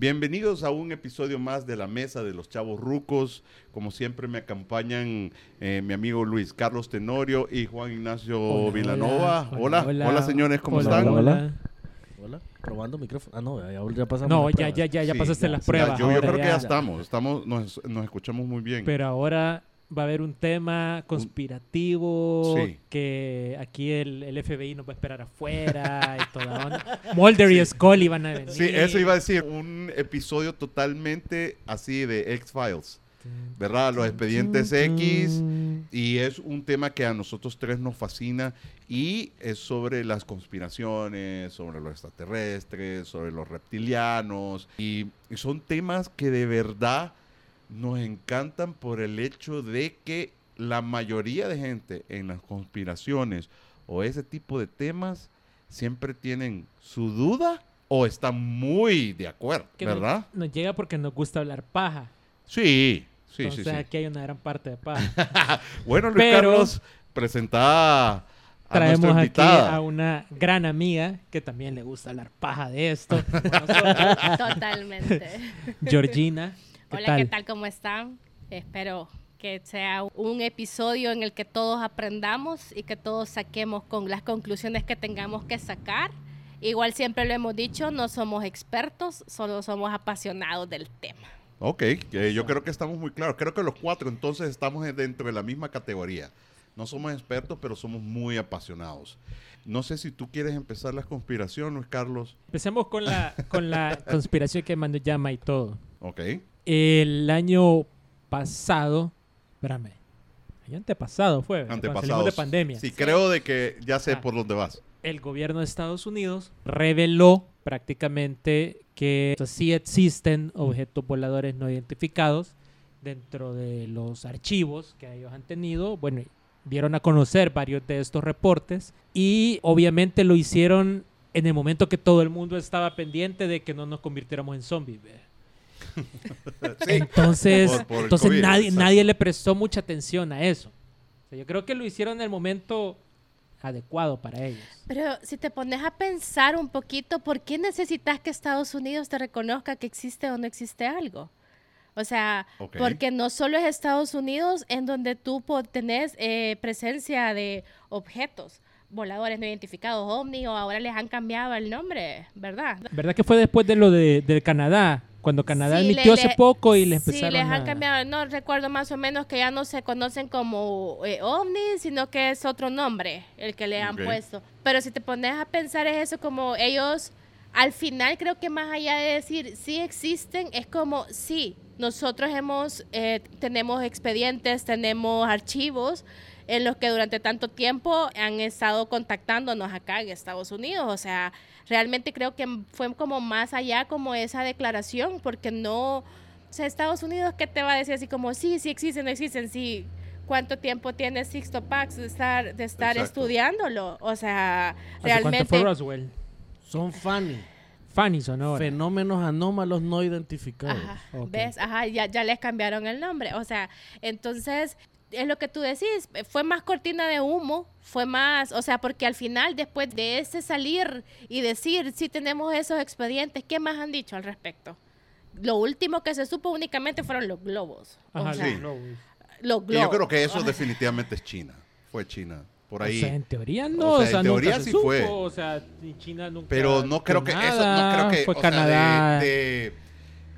Bienvenidos a un episodio más de la Mesa de los Chavos Rucos. Como siempre me acompañan eh, mi amigo Luis Carlos Tenorio y Juan Ignacio Hola, Villanova. hola, Hola, hola, hola. señores, ¿cómo Hola, están? hola. Hola, probando micrófono. Ah, no, ya, ya pasamos. No, ya, ya, ya, ya Sí, pasaste ya, las pruebas. yo, yo ahora creo que ya estamos, estamos nos, nos escuchamos muy bien. Pero ahora va a haber un tema conspirativo Sí. que aquí el, el FBI nos va a esperar afuera y toda onda. Mulder y Scully van a venir. sí, eso iba a decir, un episodio totalmente así de X-Files, ¿verdad? Los expedientes X. Y es un tema que a nosotros tres nos fascina y es sobre las conspiraciones, sobre los extraterrestres, sobre los reptilianos. Y son temas que de verdad nos encantan por el hecho de que la mayoría de gente en las conspiraciones o ese tipo de temas siempre tienen su duda o están muy de acuerdo, Que ¿verdad? Nos, llega porque nos gusta hablar paja. Sí, sí, sí, Entonces sí. aquí hay una gran parte de paja. Bueno, Luis Pero- Carlos, presenta a Traemos nuestra aquí invitada. a una gran amiga que también le gusta hablar paja de esto. Totalmente. Georgina. ¿Qué Hola, tal? ¿qué tal? ¿Cómo están? Espero que sea un episodio en el que todos aprendamos y que todos saquemos con las conclusiones que tengamos que sacar. Igual siempre lo hemos dicho, no somos expertos, solo somos apasionados del tema. Ok, que yo creo que estamos muy claros. Creo que los cuatro entonces estamos dentro de la misma categoría. No somos expertos, pero somos muy apasionados. No sé si tú quieres empezar la conspiración, Luis Carlos. Empecemos con la, con la conspiración que mandó llama y todo. Ok. El año pasado, espérame, año antepasado fue, Antepasados. de pandemia. Sí, creo de que ya sé Ah. por dónde vas. El gobierno de Estados Unidos reveló prácticamente que sí existen objetos voladores no identificados dentro de los archivos que ellos han tenido. Bueno, dieron a conocer varios de estos reportes y obviamente lo hicieron en el momento que todo el mundo estaba pendiente de que no nos convirtiéramos en zombies. ¿ve? Entonces, Por- por el entonces COVID, nadie, exacto. nadie le prestó mucha atención a eso. O sea, yo creo que lo hicieron en el momento adecuado para ellos. Pero si te pones a pensar un poquito, ¿por qué necesitas que Estados Unidos te reconozca que existe o no existe algo? O sea, porque no solo es Estados Unidos en donde tú tenés eh, presencia de objetos voladores no identificados, ovni, o ahora les han cambiado el nombre, ¿verdad? ¿Verdad que fue después de lo de, del Canadá? Cuando Canadá Sí, admitió le- hace poco y le Sí, empezaron les han a... cambiado, no recuerdo más o menos que ya no se conocen como eh, ovnis, sino que es otro nombre el que le han Ok. puesto. Pero si te pones a pensar es eso como ellos, al final creo que más allá de decir sí existen, es como sí, nosotros hemos, eh, tenemos expedientes, tenemos archivos en los que durante tanto tiempo han estado contactándonos acá en Estados Unidos. O sea, realmente creo que fue como más allá como esa declaración, porque no, o sea, Estados Unidos, ¿qué te va a decir así como, sí, sí existen, no existen, sí? ¿Cuánto tiempo tiene Sixto Pax de estar, de estar Exacto. estudiándolo? O sea, ¿Hace cuánto realmente... fue Roswell? Son funny. Fanny Sonora. Fenómenos anómalos no identificados. Ajá. ¿ves? Ajá, ya, ya les cambiaron el nombre. O sea, entonces, es lo que tú decís, fue más cortina de humo, fue más, o sea, porque al final, después de ese salir y decir, sí tenemos esos expedientes, ¿qué más han dicho al respecto? Lo último que se supo únicamente fueron los globos. O Ajá, sea, sí. los globos. los Y globos. yo creo que eso definitivamente es China. Fue China. Por ahí. O sea, en teoría no, O o sea, en nunca teoría se sí supo, fue. O sea, ni China nunca Pero no creo que eso, no creo que fue o sea, Canadá. de,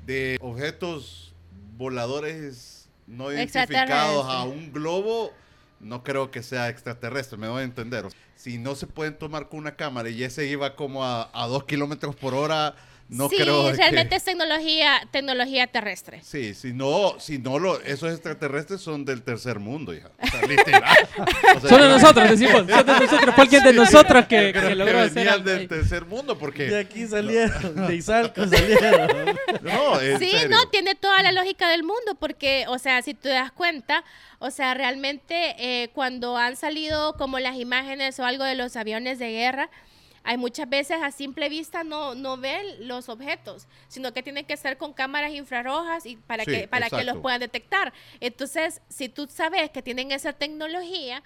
de, de objetos voladores no identificados a un globo, no creo que sea extraterrestre, me voy a entender. Si no se pueden tomar con una cámara y ese iba como a, a dos kilómetros por hora, no sí, creo realmente que... es tecnología, tecnología terrestre. Sí, si no, si no lo, esos extraterrestres son del tercer mundo, hija. O sea, literal. O sea, Son de nosotros, decimos. Son de nosotros. Fue alguien de nosotros que, que que logró hacer del tercer mundo porque De aquí salieron, de Izalco salieron. no, en Sí, serio. no, tiene toda la lógica del mundo, porque, o sea, si te das cuenta, o sea, realmente eh, cuando han salido como las imágenes o algo de los aviones de guerra, hay muchas veces a simple vista no, no ven los objetos, sino que tienen que ser con cámaras infrarrojas y para, Sí, que, para que los puedan detectar. Entonces, si tú sabes que tienen esa tecnología,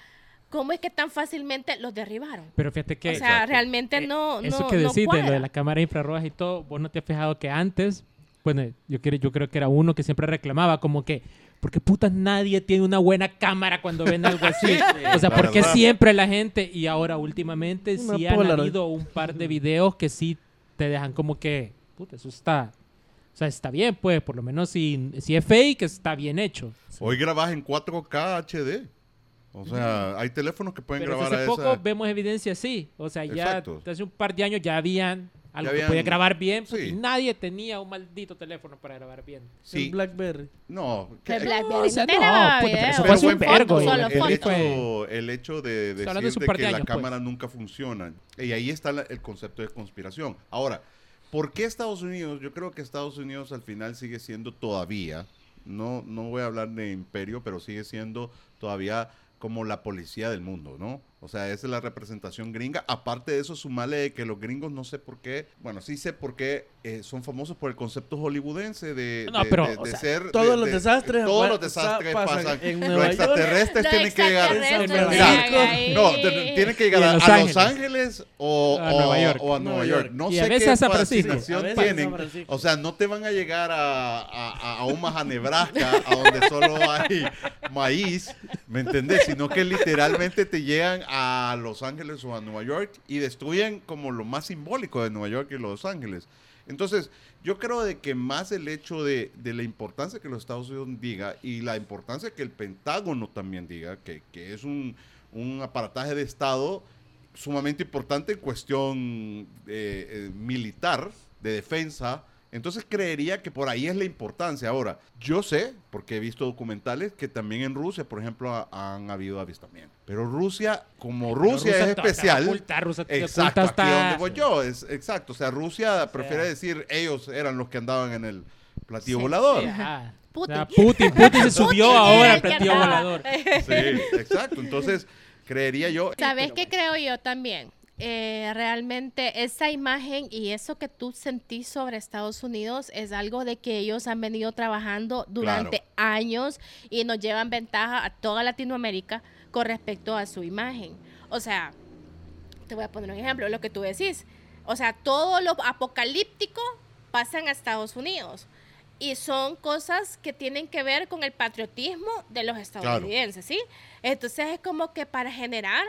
¿cómo es que tan fácilmente los derribaron? Pero fíjate que... o sea, Exacto. realmente eh, no, Eso no, que no decís de lo de cuadra. la cámara infrarroja y todo, vos no te has fijado que antes, bueno, yo, quiero- yo creo que era uno que siempre reclamaba como que, ¿por qué putas nadie tiene una buena cámara cuando ven algo así? o sea, La ¿por qué verdad. siempre la gente? Y ahora últimamente Una sí han habido un par de videos que sí te dejan como que, puta, eso está... O sea, está bien, pues, por lo menos si, si es fake, está bien hecho. Hoy grabas en 4K HD. O sea, hay teléfonos que pueden Pero grabar hace a poco esa. vemos evidencia así. O sea, ya Exacto. hace un par de años ya habían algo que podía grabar bien. porque sí. nadie tenía un maldito teléfono para grabar bien. Sí. El Blackberry. No, El que- Blackberry o sea, no no, pero eso Pero fue un vergo. el, hecho, el hecho de decir de que de la años, pues. cámara nunca funciona. Y ahí está la- el concepto de conspiración. Ahora, ¿por qué Estados Unidos? Yo creo que Estados Unidos al final sigue siendo todavía, no, no voy a hablar de imperio, pero sigue siendo todavía como la policía del mundo, ¿no? O sea, esa es la representación gringa. Aparte de eso, sumarle de que los gringos no sé por qué, bueno, sí sé por qué eh, son famosos por el concepto hollywoodense de, No, de- pero, de- o de sea, ser... todos de- los de- desastres Todos los desastres pasan pasan. en los Nueva extraterrestres tienen que llegar... no, tienen que llegar a, Los a Los Ángeles. Ángeles o A o- Nueva York. o a Nueva York. York. No Y a sé veces qué a San Francisco. tienen. Francisco. O sea, no te van a llegar a, a, a Omaha, Nebraska, a donde solo hay maíz, ¿me entendés? Sino que literalmente te llegan a Los Ángeles o a Nueva York y destruyen como lo más simbólico de Nueva York y Los Ángeles. Entonces, yo creo de que más el hecho de, de la importancia que los Estados Unidos diga y la importancia que el Pentágono también diga, que, que es un, un aparataje de Estado sumamente importante en cuestión eh, eh, militar, de defensa. Entonces creería que por ahí es la importancia. Ahora, yo sé, porque he visto documentales, que también en Rusia, por ejemplo, ha- han habido avistamientos. Pero Rusia, como Rusia, es especial, ocultar, Rusia Exacto, oculta aquí hasta- donde voy yo, es exacto. O sea, Rusia prefiere sea. decir ellos eran los que andaban en el platillo Sí, volador. sí. Putin. O sea, Putin, Putin se subió Putin ahora al platillo andaba. volador. Sí, exacto. Entonces, creería yo. ¿Sabes qué creo yo también? Eh, realmente esa imagen y eso que tú sentís sobre Estados Unidos es algo de que ellos han venido trabajando durante años y nos llevan ventaja a toda Latinoamérica con respecto a su imagen. O sea, te voy a poner un ejemplo, lo que tú decís. O sea, todo lo apocalíptico pasa en Estados Unidos. Y son cosas que tienen que ver con el patriotismo de los estadounidenses, ¿sí? Entonces es como que para generar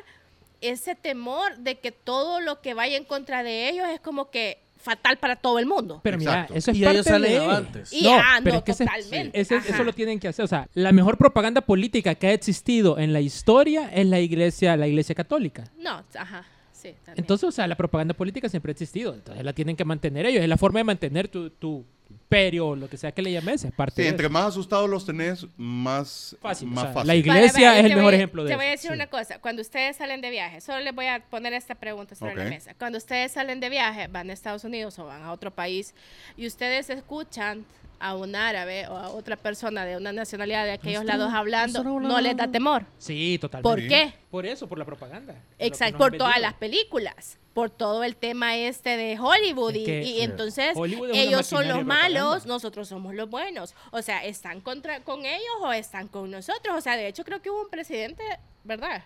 ese temor de que todo lo que vaya en contra de ellos es como que fatal para todo el mundo. Pero mira, Exacto. eso es Y parte ellos salen de... avantes. Y ah, no, es que totalmente. ese- eso lo tienen que hacer. O sea, la mejor propaganda política que ha existido en la historia es la iglesia, la iglesia católica. No, ajá, sí. también. Entonces, o sea, la propaganda política siempre ha existido. Entonces la tienen que mantener ellos. Es la forma de mantener tu, tu imperio o lo que sea que le llames. Es parte Sí, de entre eso. más asustados los tenés, más Fácil, Más o sea, fácil. la iglesia vale, es te el voy- mejor ejemplo de Te eso. voy a decir Sí. una cosa. Cuando ustedes salen de viaje, solo les voy a poner esta pregunta sobre la mesa. Cuando ustedes salen de viaje, van a Estados Unidos o van a otro país y ustedes escuchan a un árabe o a otra persona de una nacionalidad de aquellos lados hablando, no les da temor. Sí, totalmente. ¿Por Sí. qué? Por eso, por la propaganda. Exacto, por todas las películas, por todo el tema este de Hollywood Es y, que, y sí. entonces Hollywood ellos son los de malos, nosotros somos los buenos. O sea, ¿están contra con ellos o están con nosotros? O sea, de hecho creo que hubo un presidente, ¿verdad?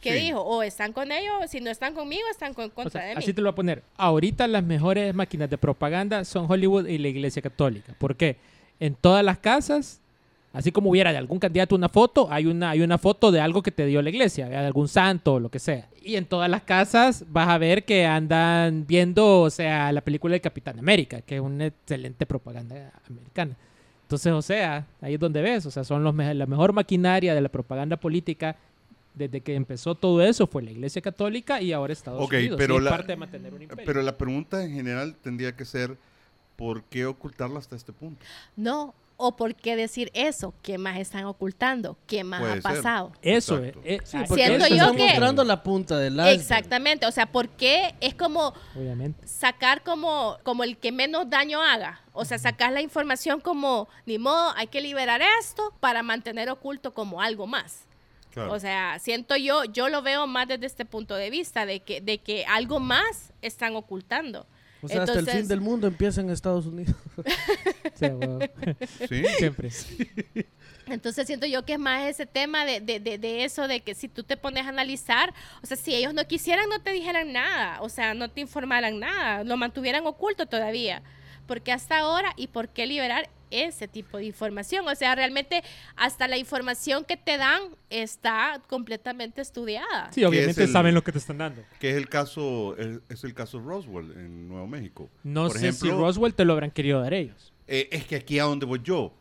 Que Sí. dijo, o están con ellos, si no están conmigo, están con, O contra sea, de mí. así te lo voy a poner. Ahorita las mejores máquinas de propaganda son Hollywood y la Iglesia Católica. ¿Por qué? En todas las casas, así como hubiera de algún candidato una foto, hay una, hay una foto de algo que te dio la iglesia, de algún santo o lo que sea. Y en todas las casas vas a ver que andan viendo, o sea, la película de Capitán América, que es una excelente propaganda americana. Entonces, o sea, ahí es donde ves, o sea, son los la mejor maquinaria de la propaganda política desde que empezó todo eso fue la Iglesia Católica y ahora Estados Ok, Unidos. pero y es la- parte de mantener un imperio. Pero la pregunta en general tendría que ser, ¿por qué ocultarla hasta este punto? No, o por qué decir eso, ¿qué más están ocultando? ¿Qué más Puede ha ser. pasado? eso Exacto. es. eh, Sí, ah, porque Siento yo están que- mostrando la punta del iceberg. Exactamente, o sea, ¿por qué es como Obviamente. sacar como, como el que menos daño haga. O sea, sacar la información como, ni modo, hay que liberar esto para mantener oculto como algo más. Claro. O sea, siento yo, yo lo veo más desde este punto de vista, de que, de que algo más están ocultando. O sea, hasta el Entonces- fin del mundo empieza en Estados Unidos. ¿Sí? Siempre. Entonces siento yo que es más ese tema de, de, de, de eso, de que si tú te pones a analizar, o sea, si ellos no quisieran, no te dijeran nada, o sea, no te informaran nada, lo mantuvieran oculto todavía. ¿Por qué hasta ahora y por qué liberar ese tipo de información? O sea, realmente hasta la información que te dan está completamente estudiada. Sí, obviamente el- saben lo que te están dando. Que es el caso, es, es el caso Roswell en Nuevo México. No Por sé si ejemplo, Roswell te lo habrán querido dar ellos. Eh, es que aquí a donde voy yo,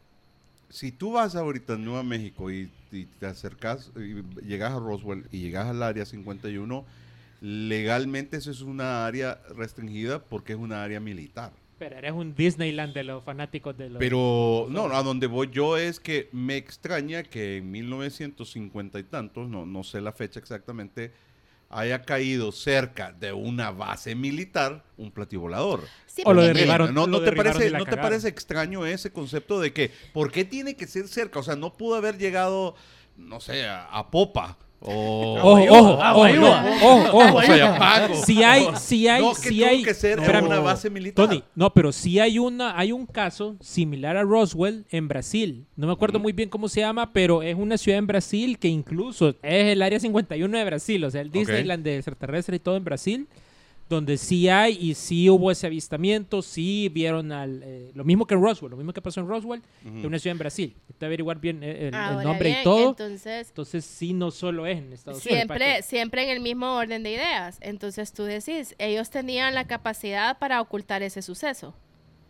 si tú vas ahorita a Nueva México y, y te acercas, y llegas a Roswell y llegas al área 51, legalmente eso es una área restringida porque es una área militar. Pero eres un Disneyland de los fanáticos de los... Pero no, a donde voy yo es que me extraña que en 1950 y tantos, no, no sé la fecha exactamente, haya caído cerca de una base militar un plativolador. Sí, O lo derribaron. ¿No, no lo te derribaron parece, ¿No te parece extraño ese concepto de que, ¿por qué tiene que ser cerca? O sea, no pudo haber llegado, no sé, a, a Popa. O, Ojo, ojo, ojo, ojo. Si hay, si hay, No, que si hay... que ser una base militar. Tony, no, pero sí hay una, hay un caso similar a Roswell en Brasil. No me acuerdo muy bien cómo se llama, pero es una ciudad en Brasil que incluso es el área 51 de Brasil, o sea, el Disneyland de extraterrestre y todo en Brasil, donde sí hay y sí hubo ese avistamiento, sí vieron al, eh, lo mismo que en Roswell, lo mismo que pasó en Roswell, Ujú. en una ciudad en Brasil. Hay que averiguar bien eh, el, el Ahora nombre bien, y todo. Entonces, Entonces sí, no solo es en Estados Unidos. siempre, siempre en el mismo orden de ideas. Entonces tú decís, ellos tenían la capacidad para ocultar ese suceso,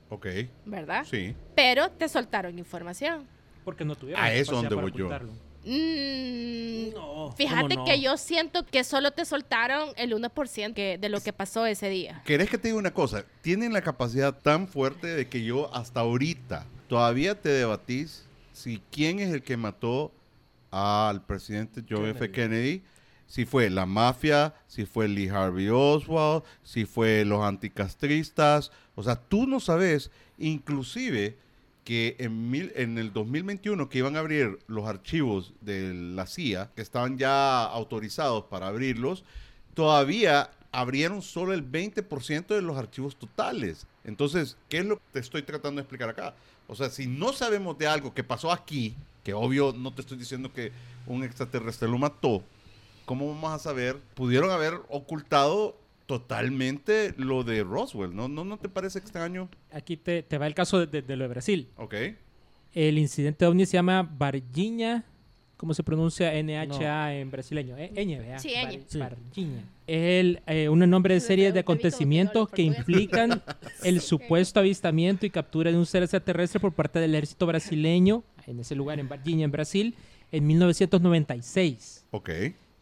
Ok, ¿verdad? sí. Pero te soltaron información. Porque no tuvieron A la eso capacidad donde voy yo. Mm, No, fíjate que yo siento que solo te soltaron el 1% que- de lo que pasó ese día. ¿Querés que te diga una cosa? Tienen la capacidad tan fuerte de que yo hasta ahorita todavía te debatís si quién es el que mató al presidente John F. Kennedy. Si fue la mafia, si fue Lee Harvey Oswald, si fue los anticastristas. O sea, tú no sabes, inclusive que en, mil, en el 2021 que iban a abrir los archivos de la CIA, que estaban ya autorizados para abrirlos, todavía abrieron solo el 20% de los archivos totales. Entonces, ¿qué es lo que te estoy tratando de explicar acá? O sea, si no sabemos de algo que pasó aquí, que obvio no te estoy diciendo que un extraterrestre lo mató, ¿cómo vamos a saber? Pudieron haber ocultado totalmente lo de Roswell, ¿no? ¿No, no te parece extraño? Aquí te, te va el caso de, de- de lo de Brasil. Ok. El incidente ovni se llama Varginha. ¿Cómo se pronuncia NHA en brasileño? Eh, Ñ, ¿verdad? Sí, Ñ. Sí. Varginha. Es el, eh, un nombre de serie de acontecimientos que no implican el supuesto avistamiento y captura de un ser extraterrestre por parte del ejército brasileño, en ese lugar, en Varginha, en Brasil, en 1996. Ok.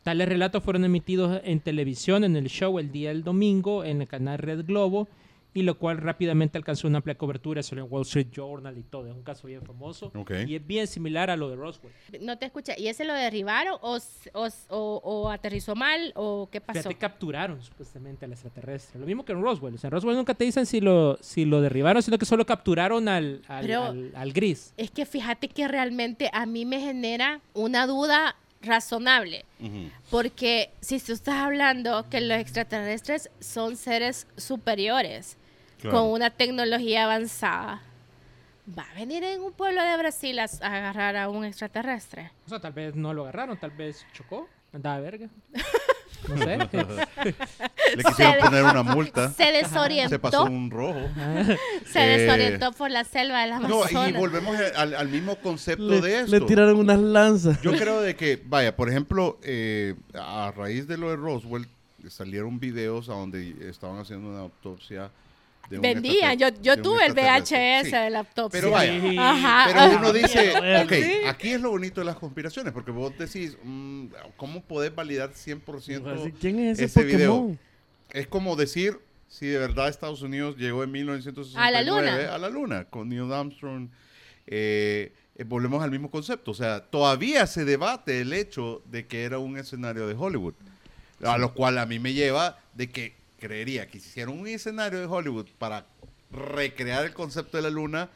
Tales relatos fueron emitidos en televisión en el show el día del domingo en el canal Red Globo y lo cual rápidamente alcanzó una amplia cobertura sobre el Wall Street Journal y todo. Es un caso bien famoso y es bien similar a lo de Roswell. No te escuché. ¿Y ese lo derribaron o, o, s- o- o aterrizó mal o qué pasó? Fíjate, capturaron supuestamente al extraterrestre. Lo mismo que en Roswell. O sea, en Roswell nunca te dicen si lo, si lo derribaron, sino que solo capturaron al, al, Pero- al- al gris. Es que fíjate que realmente a mí me genera una duda razonable. Ujú. Porque si tú estás hablando que los extraterrestres son seres superiores, Claro. con una tecnología avanzada, ¿va a venir en un pueblo de Brasil a, a agarrar a un extraterrestre? O sea, tal vez no lo agarraron, tal vez chocó, andaba verga. No sé. Le quisieron Se- poner una multa. Se desorientó, Se pasó un rojo. se Eh, desorientó por la selva de la No, Amazonas. y volvemos al, al mismo concepto Le, de esto. le tiraron unas lanzas. Yo creo de que, vaya, por ejemplo, eh, a raíz de lo de Roswell, salieron videos a donde estaban haciendo una autopsia Vendían, yo, yo tuve el. VHS Sí. de la autopsia. Pero vaya, Sí. Ajá, Pero uno dice, ok, aquí es lo bonito de las conspiraciones, porque vos decís, mm, ¿cómo podés validar 100% Así, ¿Quién es ese, ese video? Es como decir si de verdad Estados Unidos llegó en 1969 A la luna. a la luna, con Neil Armstrong. eh, eh, volvemos al mismo concepto. O sea, todavía se debate el hecho de que era un escenario de Hollywood. A lo cual a mí me lleva de que creería que si hicieron un escenario de Hollywood para recrear el concepto de la luna,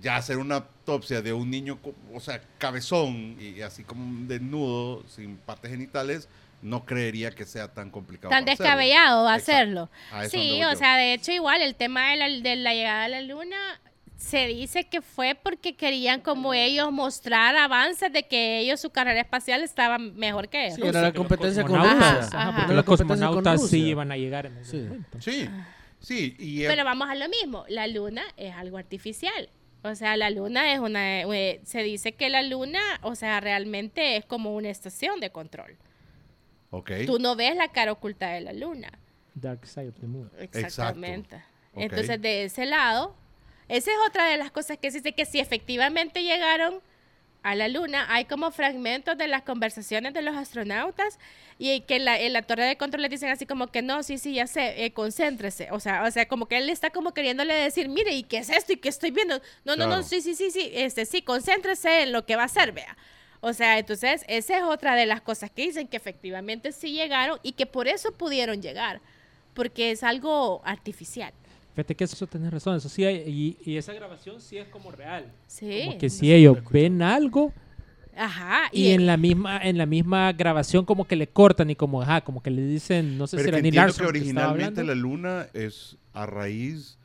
ya hacer una autopsia de un niño, o sea, cabezón y así como un desnudo, sin partes genitales, no creería que sea tan complicado. Tan hacerlo. descabellado hacerlo. Sí, o yo. sea, de hecho igual el tema de la, de la llegada a la luna se dice que fue porque querían como ellos mostrar avances de que ellos su carrera espacial estaba mejor que ellos. Sí, era la competencia con Rusia. Ajá, Ajá. porque los cosmonautas sí iban a llegar en algún Sí. momento. Sí, Sí, y Pero vamos a lo mismo, la luna es algo artificial. O sea, la luna es una... eh, Se dice que la luna, o sea, realmente es como una estación de control. ok. Tú no ves la cara oculta de la luna. Dark Side of the Moon. Exactamente. Ok. Entonces, de ese lado, esa es otra de las cosas que se dice que si efectivamente llegaron a la luna, hay como fragmentos de las conversaciones de los astronautas y que en la, en la torre de control le dicen así como que no, sí, sí, ya sé, eh, concéntrese. O sea, o sea, como que él está como queriéndole decir, mire, ¿y qué es esto? ¿Y qué estoy viendo? No, no, Claro. no, sí, sí, sí, sí, este, sí, concéntrese en lo que va a hacer, vea. O sea, entonces, esa es otra de las cosas que dicen que efectivamente sí llegaron y que por eso pudieron llegar, porque es algo artificial. Fíjate que eso tenés razón, eso sí hay, y, y esa grabación sí es como real. Sí. Como que si ellos ven algo Ajá. y en la misma en la misma grabación como que le cortan y como ajá, como que le dicen, no sé Pero si que era Neil Armstrong que que originalmente hablando. la luna es a raíz...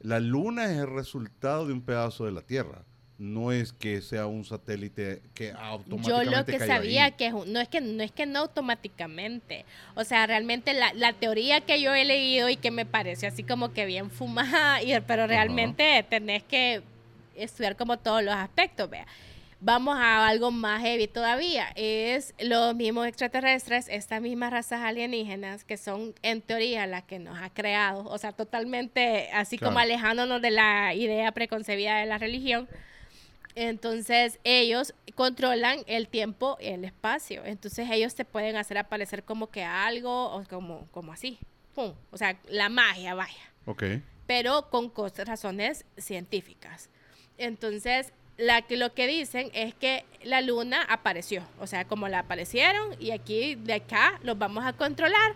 La luna es el resultado de un pedazo de la Tierra. No es que sea un satélite que Yo automáticamente lo que sabía ahí. que no es que no es que no automáticamente. O sea, realmente la, la teoría que yo he leído y que me parece así como que bien fumada, y, pero realmente tenés que estudiar como todos los aspectos, vea. Vamos a algo más heavy todavía. Es los mismos extraterrestres, estas mismas razas alienígenas que son en teoría las que nos ha creado. O sea, totalmente así como alejándonos de la idea preconcebida de la religión. Entonces ellos controlan el tiempo y el espacio. Entonces ellos te pueden hacer aparecer como que algo o como, como así. Pum. O sea, la magia, vaya. Ok. Pero con cosas, razones científicas. Entonces, la que, lo que dicen es que la luna apareció. O sea, como la aparecieron y aquí, de acá, los vamos a controlar.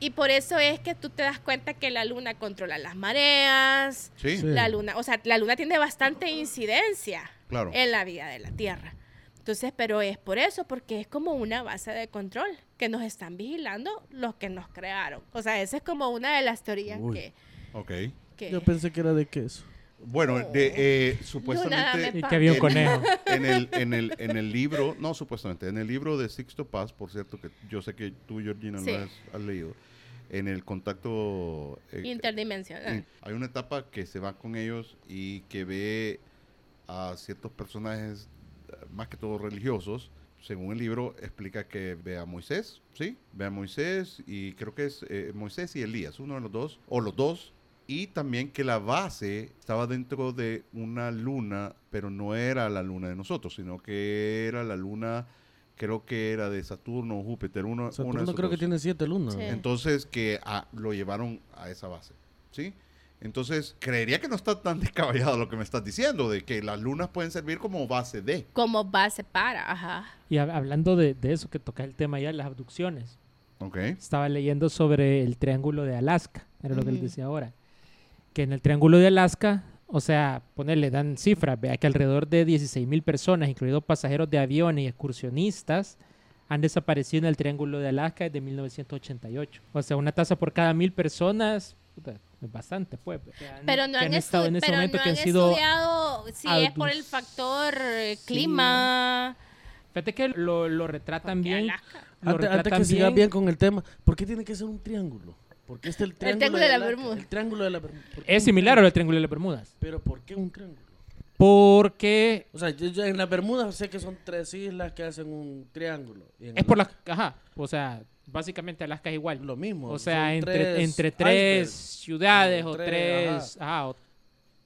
Y por eso es que tú te das cuenta que la luna controla las mareas, Sí, Sí. la luna, o sea, la luna tiene bastante incidencia claro. en la vida de la Tierra. Entonces, pero es por eso, porque es como una base de control, que nos están vigilando los que nos crearon. O sea, esa es como una de las teorías Uy. que... Ok. que- Yo pensé que era de queso. Bueno, de, eh, supuestamente que había un conejo. en el, en, el, en el libro, no supuestamente, en el libro de Sixto Paz, por cierto, que yo sé que tú, Georgina, Sí. no has, has leído, en el contacto... eh, interdimensional. in- hay una etapa que se va con ellos y que ve a ciertos personajes, eh, más que todo religiosos. Según el libro, explica que ve a Moisés, ¿sí? Ve a Moisés y creo que es eh, Moisés y Elías, uno de los dos, o los dos. Y también que la base estaba dentro de una luna, pero no era la luna de nosotros, sino que era la luna, creo que era de Saturno o Júpiter, uno, uno de Saturno esos creo que tiene siete lunas. Sí. Entonces, que ah, lo llevaron a esa base, ¿sí? Entonces, creería que no está tan descabellado lo que me estás diciendo, de que las lunas pueden servir como base de. Como base para, ajá. Y hab- hablando de, de eso que toca el tema ya, las abducciones. ¿Ok? Estaba leyendo sobre el triángulo de Alaska, era lo que les decía ahora. Que en el triángulo de Alaska, o sea, ponerle, dan cifras, vea que alrededor de 16 mil personas, incluidos pasajeros de aviones y excursionistas, han desaparecido en el triángulo de Alaska desde 1988. O sea, una tasa por cada mil personas, puta, es bastante, pues. que han- Pero no que han, estado en ese pero momento no que han han sido estudiado si es por el factor eh, Sí. clima. Fíjate que lo, lo retratan porque bien. Alaska- Lo Antes, antes retratan que siga bien. bien con el tema, ¿por qué tiene que ser un triángulo? Porque este es el triángulo, triángulo de la Alaska, Bermuda. El triángulo de la Bermuda. ¿Por qué Es similar al triángulo de las Bermudas. Pero ¿por qué un triángulo? Porque O sea, yo, yo en las Bermudas sé que son tres islas que hacen un triángulo. Y en es por las... Ajá. O sea, básicamente Alaska es igual. Lo mismo. O sea, entre, entre tres ciudades O o tres, tres... Ajá, o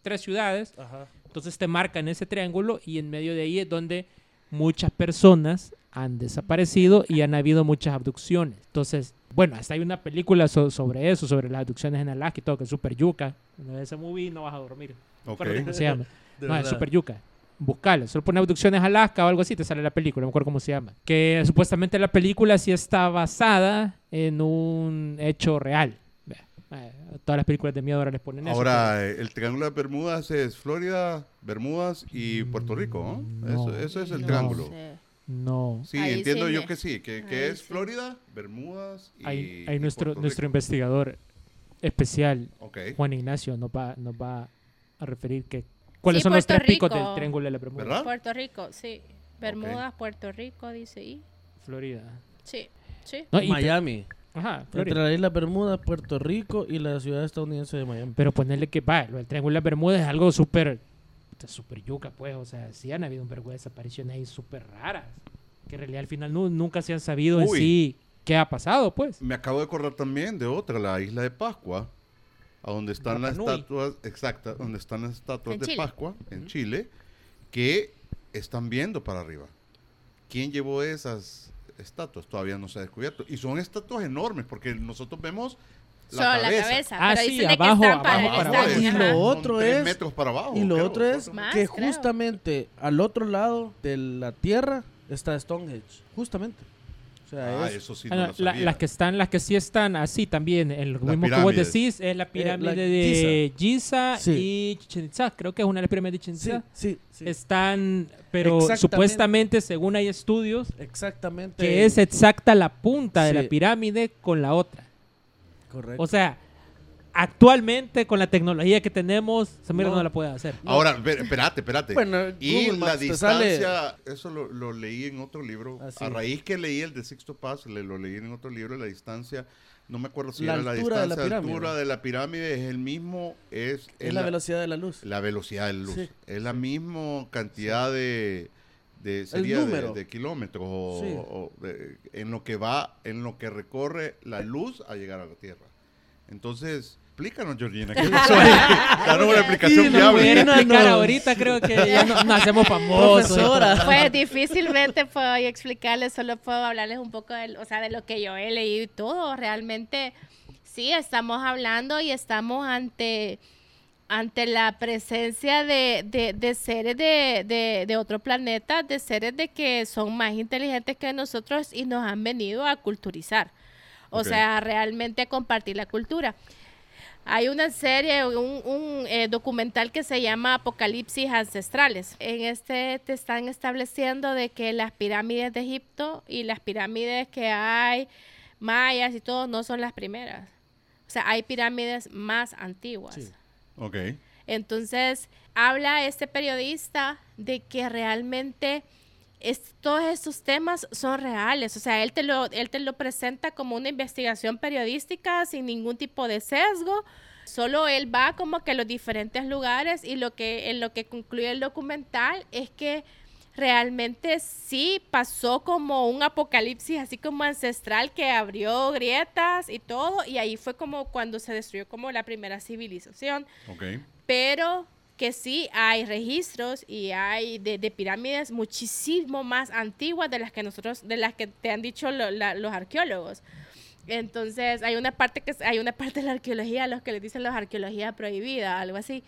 tres ciudades. Ajá. Entonces te marcan ese triángulo y en medio de ahí es donde muchas personas han desaparecido y han habido muchas abducciones. Entonces, bueno, hasta hay una película so- sobre eso, sobre las abducciones en Alaska y todo, que es super yuca. Ves ese movie no vas a dormir. No Ok. recuerdo cómo se llama. No, es super yuca. Buscalo. Solo pone abducciones Alaska o algo así, te sale la película, no me acuerdo cómo se llama. Que supuestamente la película sí está basada en un hecho real. Eh, todas las películas de miedo ahora les ponen eso. Ahora, eh, el Triángulo de Bermudas es Florida, Bermudas y Puerto Rico, ¿no? No. Eso, eso es el No triángulo. sé. No. Sí, Ahí entiendo sí yo que sí, que, que ahí es sí. Florida, Bermudas y, Hay, y hay nuestro, nuestro investigador especial, Ok. Juan Ignacio, nos va, nos va a referir que cuáles Sí, son los Puerto tres picos Rico. del triángulo de la Bermuda. ¿Verdad? Puerto Rico, sí. Bermudas, Puerto Rico, dice ahí. Florida. Sí, sí. No, y, Miami. Ajá, Entre la isla Bermuda, Puerto Rico y la ciudad estadounidense de Miami. Pero ponerle que, va, del Triángulo de las Bermudas es algo súper, puta, súper yuca, pues. O sea, sí han habido un vergo de desapariciones ahí súper raras. Que en realidad al final nu- nunca se han sabido en Uy. sí qué ha pasado, pues. Me acabo de acordar también de otra, la isla de Pascua, a donde están las Nui. estatuas, exacta, donde están las estatuas En de Chile. Pascua, en Chile, que están viendo para arriba. ¿Quién llevó esas estatuas? Todavía no se ha descubierto. Y son estatuas enormes, porque nosotros vemos Solo cabeza. la cabeza. Ah, pero sí, dicen de que abajo, están para abajo, para abajo. Y lo otro es- metros para abajo. Y lo creo, otro es Más, que creo. justamente al otro lado de la Tierra está Stonehenge. Justamente. O sea, Ah, es- eso sí no la- las que están, las que sí están así también, el Las mismo que vos decís es la pirámide la de Giza Sí. y Chichen Itza, creo que es una de las pirámides de Chichen sí, Itza. sí, sí. Están, pero supuestamente, según hay estudios, Exactamente. que es exacta la punta de la pirámide con la otra. Correcto. O sea, actualmente con la tecnología que tenemos, esa mierda No. no, la puede hacer. Ahora, espérate, espérate. Bueno, y Google la distancia, eso lo, lo leí en otro libro. Así. A raíz que leí el de Sixto Paz, le, lo leí en otro libro, la distancia, no me acuerdo si La era la altura de la distancia, la pirámide. altura de la pirámide es el mismo, es, es la velocidad de la luz. la velocidad de luz. Sí. Es la misma cantidad de, de, sería de, número. de kilómetros o- Sí. o de- en lo que va, en lo que recorre la luz a llegar a la Tierra. Entonces, explícanos, Georgina, ¿qué es eso? Danos una explicación Sí, no viable. Explicar ahorita, creo que ya no, nos hacemos famosos. Pues difícilmente puedo explicarles, solo puedo hablarles un poco de, o sea, de lo que yo he leído y todo. Realmente, sí, estamos hablando y estamos ante, ante la presencia de, de- de seres de, de- de otro planeta, de seres de que son más inteligentes que nosotros y nos han venido a culturizar. O Ok. sea, realmente a compartir la cultura. Hay una serie, un, un, eh, documental que se llama Apocalipsis Ancestrales. En este te están estableciendo de que las pirámides de Egipto y las pirámides que hay, mayas y todo, no son las primeras. O sea, hay pirámides más antiguas. Sí. Ok. Entonces, habla este periodista de que realmente todos estos temas son reales. O sea, él te, lo, él te lo presenta como una investigación periodística sin ningún tipo de sesgo. Solo él va como que a los diferentes lugares y lo que, en lo que concluye el documental es que realmente sí pasó como un apocalipsis así como ancestral que abrió grietas y todo y ahí fue como cuando se destruyó como la primera civilización Ok. pero que sí hay registros y hay de, de pirámides muchísimo más antiguas de las que nosotros, de las que te han dicho lo- la- los arqueólogos. Entonces hay una parte que hay una parte de la arqueología, los que les dicen la arqueología prohibida, algo así,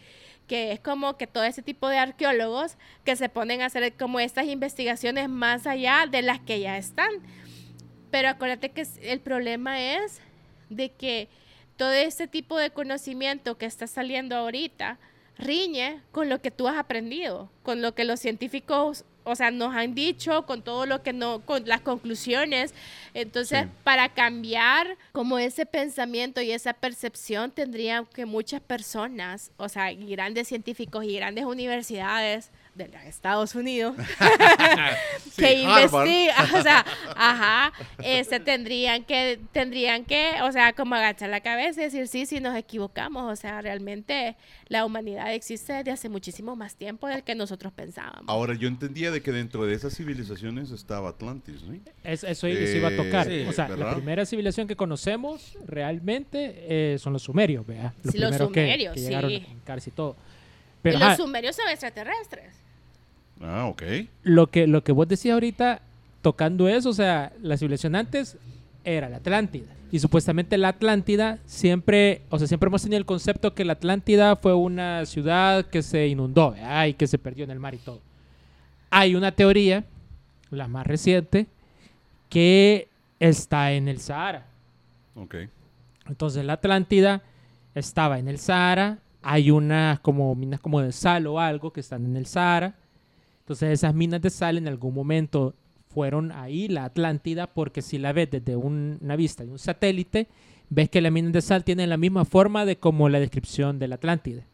que es como que todo ese tipo de arqueólogos que se ponen a hacer como estas investigaciones más allá de las que ya están. Pero acuérdate que el problema es de que todo este tipo de conocimiento que está saliendo ahorita riñe con lo que tú has aprendido, con lo que los científicos, o sea, nos han dicho, con todo lo que no, con las conclusiones. Entonces, Sí. para cambiar como ese pensamiento y esa percepción, tendrían que muchas personas, o sea, y grandes científicos y grandes universidades de los Estados Unidos, Sí, que Harvard. investigan, o sea, ajá, este, tendrían que, tendrían que, o sea, como agachar la cabeza y decir, sí, sí, nos equivocamos, o sea, realmente la humanidad existe desde hace muchísimo más tiempo del que nosotros pensábamos. Ahora, yo entendía de que dentro de esas civilizaciones estaba Atlantis, ¿no? Es- eso se iba a tocar. Eh, o sea, ¿verdad? la primera civilización que conocemos realmente eh, son los sumerios, ¿vea? Sí, los primeros que- sumerios, que, llegaron sí. a y todo. Y Pero los ajá, sumerios son extraterrestres. Ah, ok. lo que, lo que vos decías ahorita, tocando eso, o sea, la civilización antes era la Atlántida. Y supuestamente la Atlántida siempre, o sea, siempre hemos tenido el concepto que la Atlántida fue una ciudad que se inundó, ¿verdad? y que se perdió en el mar y todo. Hay una teoría, la más reciente, que está en el Sahara. Ok. Entonces la Atlántida estaba en el Sahara, hay unas como minas como de sal o algo que están en el Sahara. Entonces esas minas de sal en algún momento fueron ahí, la Atlántida, porque si la ves desde un- una vista de un satélite, ves que las minas de sal tienen la misma forma de como la descripción de la Atlántida,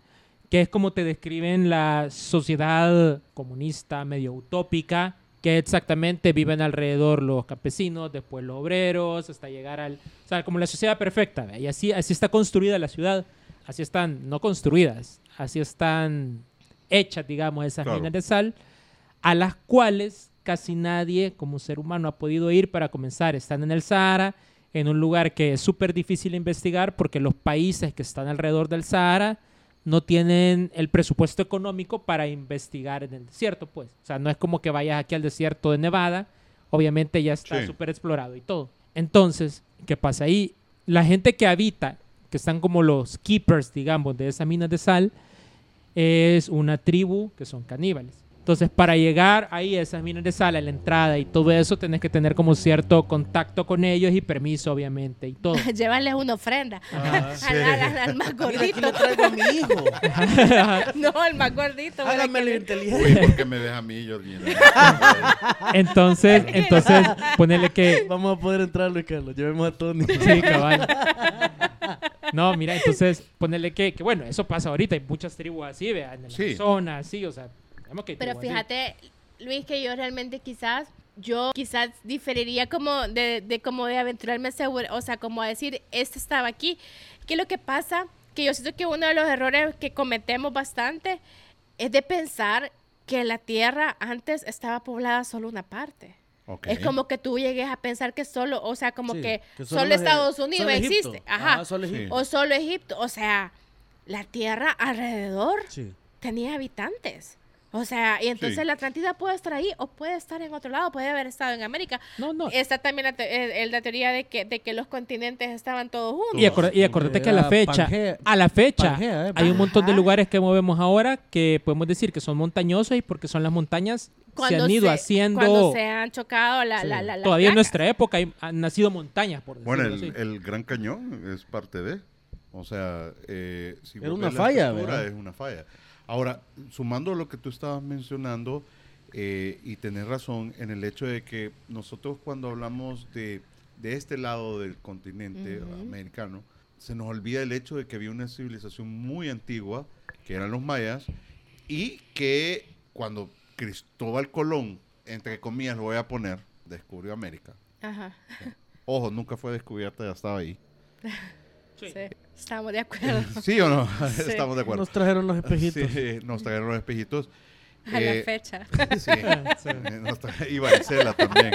que es como te describen la sociedad comunista medio utópica que exactamente viven alrededor los campesinos, después los obreros, hasta llegar al... O sea, como la sociedad perfecta. Y así, así está construida la ciudad. Así están, no construidas, así están hechas, digamos, esas Claro. minas de sal, a las cuales casi nadie como ser humano ha podido ir para comenzar. Están en el Sahara, en un lugar que es súper difícil investigar porque los países que están alrededor del Sahara no tienen el presupuesto económico para investigar en el desierto, pues. O sea, no es como que vayas aquí al desierto de Nevada, obviamente ya está Sí. súper explorado y todo. Entonces, ¿qué pasa ahí? La gente que habita, que están como los keepers, digamos, de esas minas de sal, es una tribu que son caníbales. Entonces, para llegar ahí a esas minas de sal, a la entrada y todo eso, tenés que tener como cierto contacto con ellos y permiso, obviamente, y todo. Llévales una ofrenda. Ajá. Al, al- al- al más Mira, aquí gordito. traigo a mi hijo. No, el más gordito. Hágamelo Que- inteligente. Uy, ¿por qué me deja a mí, Georgina? Entonces, entonces, ponele que Vamos a poder entrar, Luis Carlos. Llevemos a Tony. Sí, cabal. No, mira, entonces ponerle que, que, bueno, eso pasa ahorita, hay muchas tribus así, vean, en la Sí. zona, así, o sea, que hay Pero fíjate, Luis, que yo realmente quizás, yo quizás diferiría como de, de como de aventurarme seguro, o sea, como a decir, este estaba aquí. ¿Qué es lo que pasa? Que yo siento que uno de los errores que cometemos bastante es de pensar que la Tierra antes estaba poblada solo una parte. Ok. Es como que tú llegues a pensar que solo, o sea, como Sí, que, solo solo los- Estados Unidos solo existe. Ajá. Ajá, solo Sí. O solo Egipto. O sea, la Tierra alrededor Sí. tenía habitantes. O sea, y entonces Sí. la Atlántida puede estar ahí o puede estar en otro lado, puede haber estado en América. No, no. Está también la, te- la teoría de que, de que los continentes estaban todos juntos. Y, acor- y acordate que a la fecha, Pangea- a la fecha, Pangea, eh. hay un montón de lugares que movemos ahora que podemos decir que son montañosos y porque son las montañas se han ido se- haciendo Cuando se han chocado la, Sí. la, la, todavía en nuestra época hay- han nacido montañas, por decirlo Bueno, el, así. el Gran Cañón es parte de. O sea, eh, si Era vos una. Es una falla. Ahora, sumando lo que tú estabas mencionando, eh, y tenés razón en el hecho de que nosotros cuando hablamos de, de este lado del continente americano, se nos olvida el hecho de que había una civilización muy antigua, que eran los mayas, y que cuando Cristóbal Colón, entre comillas lo voy a poner, descubrió América. Ajá. Ojo, nunca fue descubierta, ya estaba ahí. Sí. Estamos de acuerdo. ¿Sí o no? Sí. Estamos de acuerdo. Nos trajeron los espejitos. Sí, nos trajeron los espejitos. A la Eh, fecha. Sí, eh, nos y varicela también.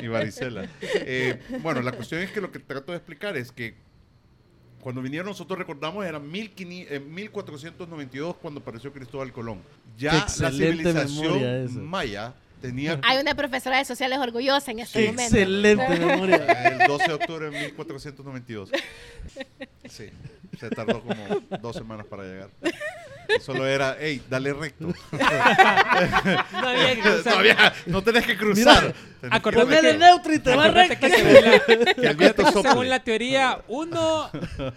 Y varicela. Eh, bueno, la cuestión es que lo que trato de explicar es que cuando vinieron nosotros recordamos era 1500, eh, 1492 cuando apareció Cristóbal Colón. Ya la civilización maya tenía Hay una profesora de sociales orgullosa en este Sí. momento. Excelente memoria. el 12 de octubre de 1492. Sí, se tardó como dos semanas para llegar. Solo era, hey, dale recto. No había que cruzar. Todavía no tenés que cruzar. Tenés que acordate recto. neutro y te va recto. que según la- Que que según la teoría, uno,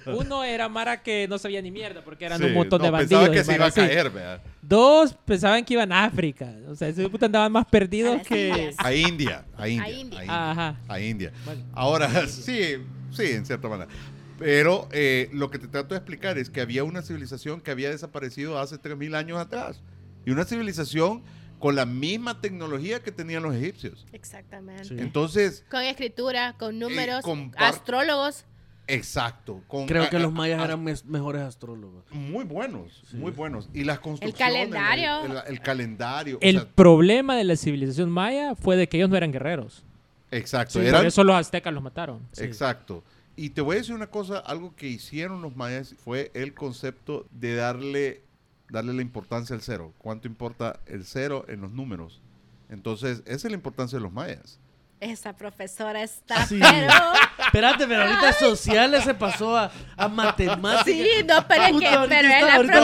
uno era Mara que no sabía ni mierda porque eran Sí, un montón no, de bandidos. Pensaba que se iba a caer, vea. Dos pensaban que iban a África. O sea, esos putos andaban más A perdidos que. Indias. A India, a India, A India. a India. Ajá. a India. Bueno. Ahora, sí, sí, en cierta manera. Pero eh, lo que te trato de explicar es que había una civilización que había desaparecido hace 3.000 años atrás. Y una civilización con la misma tecnología que tenían los egipcios. Exactamente. Sí. Entonces, Con escritura, con números, con astrólogos. exacto. Con, Creo que los mayas a- eran mes- mejores astrólogos. muy buenos, Sí. muy buenos. Y las construcciones. calendario. El, el- el calendario. o El sea, problema de la civilización maya fue de que ellos no eran guerreros. exacto. Por eran- eso los aztecas los mataron. Sí. Y te voy a decir una cosa, algo que hicieron los mayas fue el concepto de darle, darle la importancia al cero. ¿Cuánto importa el cero en los números? Entonces, esa es la importancia de los mayas. Esa profesora está, Sí. pero... Espérate, pero ahorita sociales se pasó a, a matemáticas. Sí, no, pero es que, pero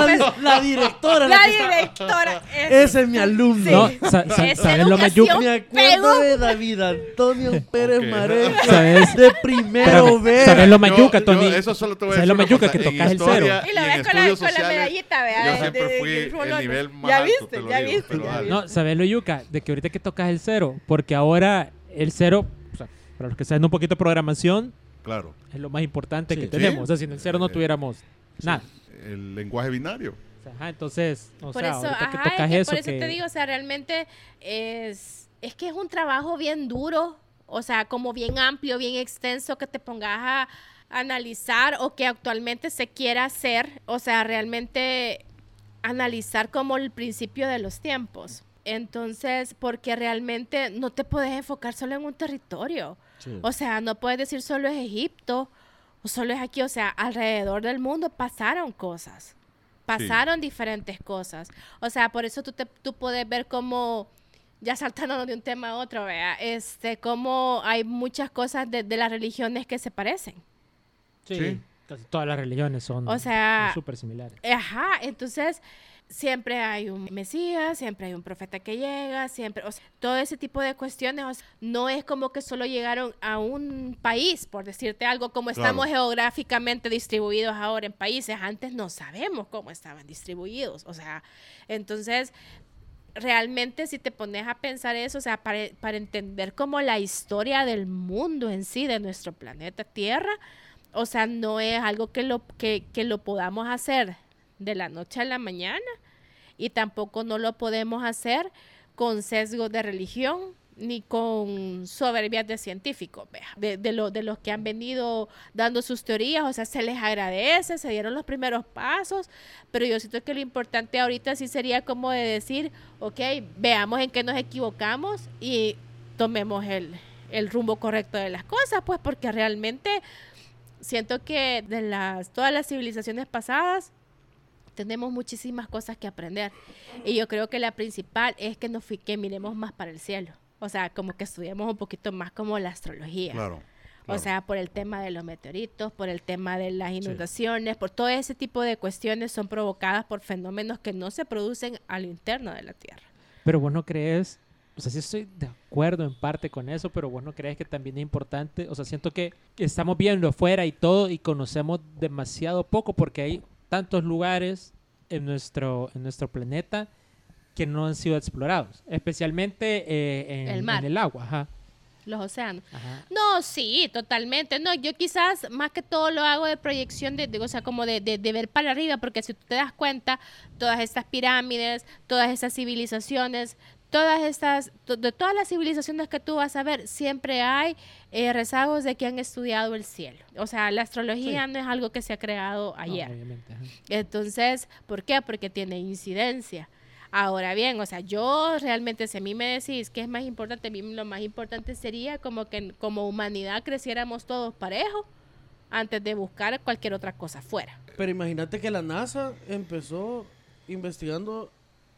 es la directora. La directora. es- Ese es mi alumno. Sí. No, sa- sa- Esa ¿sabes lo más yuca? Me acuerdo de David Antonio Pérez Ok. Marejo. ¿Sabes? De primero B. ¿sabes lo Yo- mayuca, yo Tony? eso solo te voy a ¿Sabes lo mayuca cosa, que tocas el historia Y lo ves con la, con medallita, vea. Yo siempre fui el nivel más Ya viste, ya viste. No, ¿sabes lo yuca? De que ahorita que tocas el cero, porque ahora el cero, o sea, para los que saben un poquito de programación, Claro. es lo más importante Sí. que Sí. tenemos. O sea, sin el cero no Eh, tuviéramos nada. El lenguaje binario. O sea, ajá, entonces, o Por sea, eso, ahorita que tocas es que eso, por eso que- te digo, o sea, realmente es es que es un trabajo bien duro, o sea, como bien amplio, bien extenso, que te pongas a analizar o que actualmente se quiera hacer, o sea, realmente analizar como el principio de los tiempos. Entonces, porque realmente no te puedes enfocar solo en un territorio. Sí. O sea, no puedes decir solo es Egipto o solo es aquí. O sea, alrededor del mundo pasaron cosas. Pasaron diferentes cosas. O sea, por eso tú, te, tú puedes ver como, ya saltando de un tema a otro, vea, este, como hay muchas cosas de, de las religiones que se parecen. Sí. Sí. Casi todas las religiones son O sea, súper similares. Ajá, entonces siempre hay un Mesías, siempre hay un profeta que llega, siempre, o sea, todo ese tipo de cuestiones, o sea, no es como que solo llegaron a un país, por decirte algo, como Claro. estamos geográficamente distribuidos ahora en países, antes no sabemos cómo estaban distribuidos, o sea, entonces realmente si te pones a pensar eso, o sea, para, para entender como la historia del mundo en sí, de nuestro planeta Tierra, o sea, no es algo que lo, que, que lo podamos hacer de la noche a la mañana y tampoco no lo podemos hacer con sesgos de religión ni con soberbias de científicos, de, de, de los que han venido dando sus teorías, o sea, se les agradece, se dieron los primeros pasos, pero yo siento que lo importante ahorita sí sería como de decir, ok, veamos en qué nos equivocamos y tomemos el, el rumbo correcto de las cosas, pues porque realmente siento que de las todas las civilizaciones pasadas tenemos muchísimas cosas que aprender. Y yo creo que la principal es que nos que miremos más para el cielo. O sea como que estudiemos un poquito más como la astrología. Claro. o sea por el tema de los meteoritos por el tema de las inundaciones por todo ese tipo de cuestiones son provocadas por fenómenos que no se producen a lo interno de la tierra. Pero vos no crees, o sea, sí estoy de acuerdo en parte con eso, pero vos no crees que también es importante, o sea, siento que estamos viendo afuera y todo y conocemos demasiado poco porque hay tantos lugares en nuestro, en nuestro planeta que no han sido explorados, especialmente eh, en, El mar. en el agua. Ajá, los océanos ajá. No, sí, totalmente. No, yo quizás más que todo lo hago de proyección, de, de- o sea, como de, de- de ver para arriba, porque si tú te das cuenta, todas estas pirámides, todas estas civilizaciones, todas estas, to- de todas las civilizaciones que tú vas a ver, siempre hay eh, rezagos de que han estudiado el cielo. O sea, la astrología no es algo que se ha creado No, ayer. Entonces, ¿por qué? Porque tiene incidencia. Ahora bien, o sea, yo realmente, si a mí me decís qué es más importante, a mí lo más importante sería como que como humanidad creciéramos todos parejos antes de buscar cualquier otra cosa fuera. Pero imagínate que la NASA empezó investigando